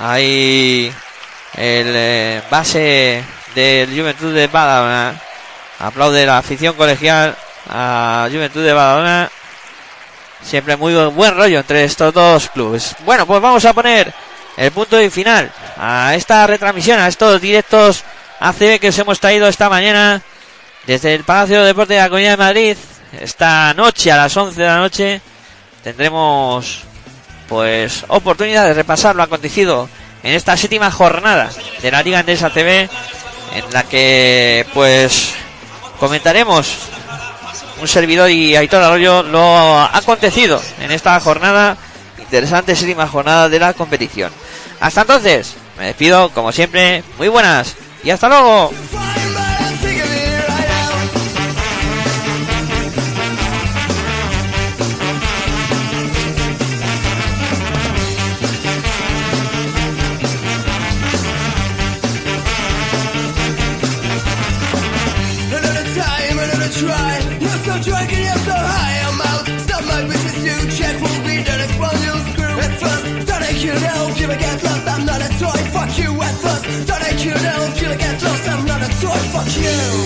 Speaker 2: Ahí el eh, base del Juventud de Badalona. Aplaude la afición colegial a Juventud de Badalona. Siempre muy buen rollo entre estos dos clubes. Bueno, pues vamos a poner el punto de final a esta retransmisión, a estos directos ACB que os hemos traído esta mañana desde el Palacio de Deportes de la Comunidad de Madrid. Esta noche, a las 11 de la noche, tendremos pues oportunidad de repasar lo acontecido en esta séptima jornada de la Liga Andesa TV en la que pues comentaremos un servidor y Aitor Arroyo lo acontecido en esta jornada interesante séptima jornada de la competición. Hasta entonces, me despido como siempre, muy buenas y hasta luego. you, don't you get lost, I'm not a toy, fuck you.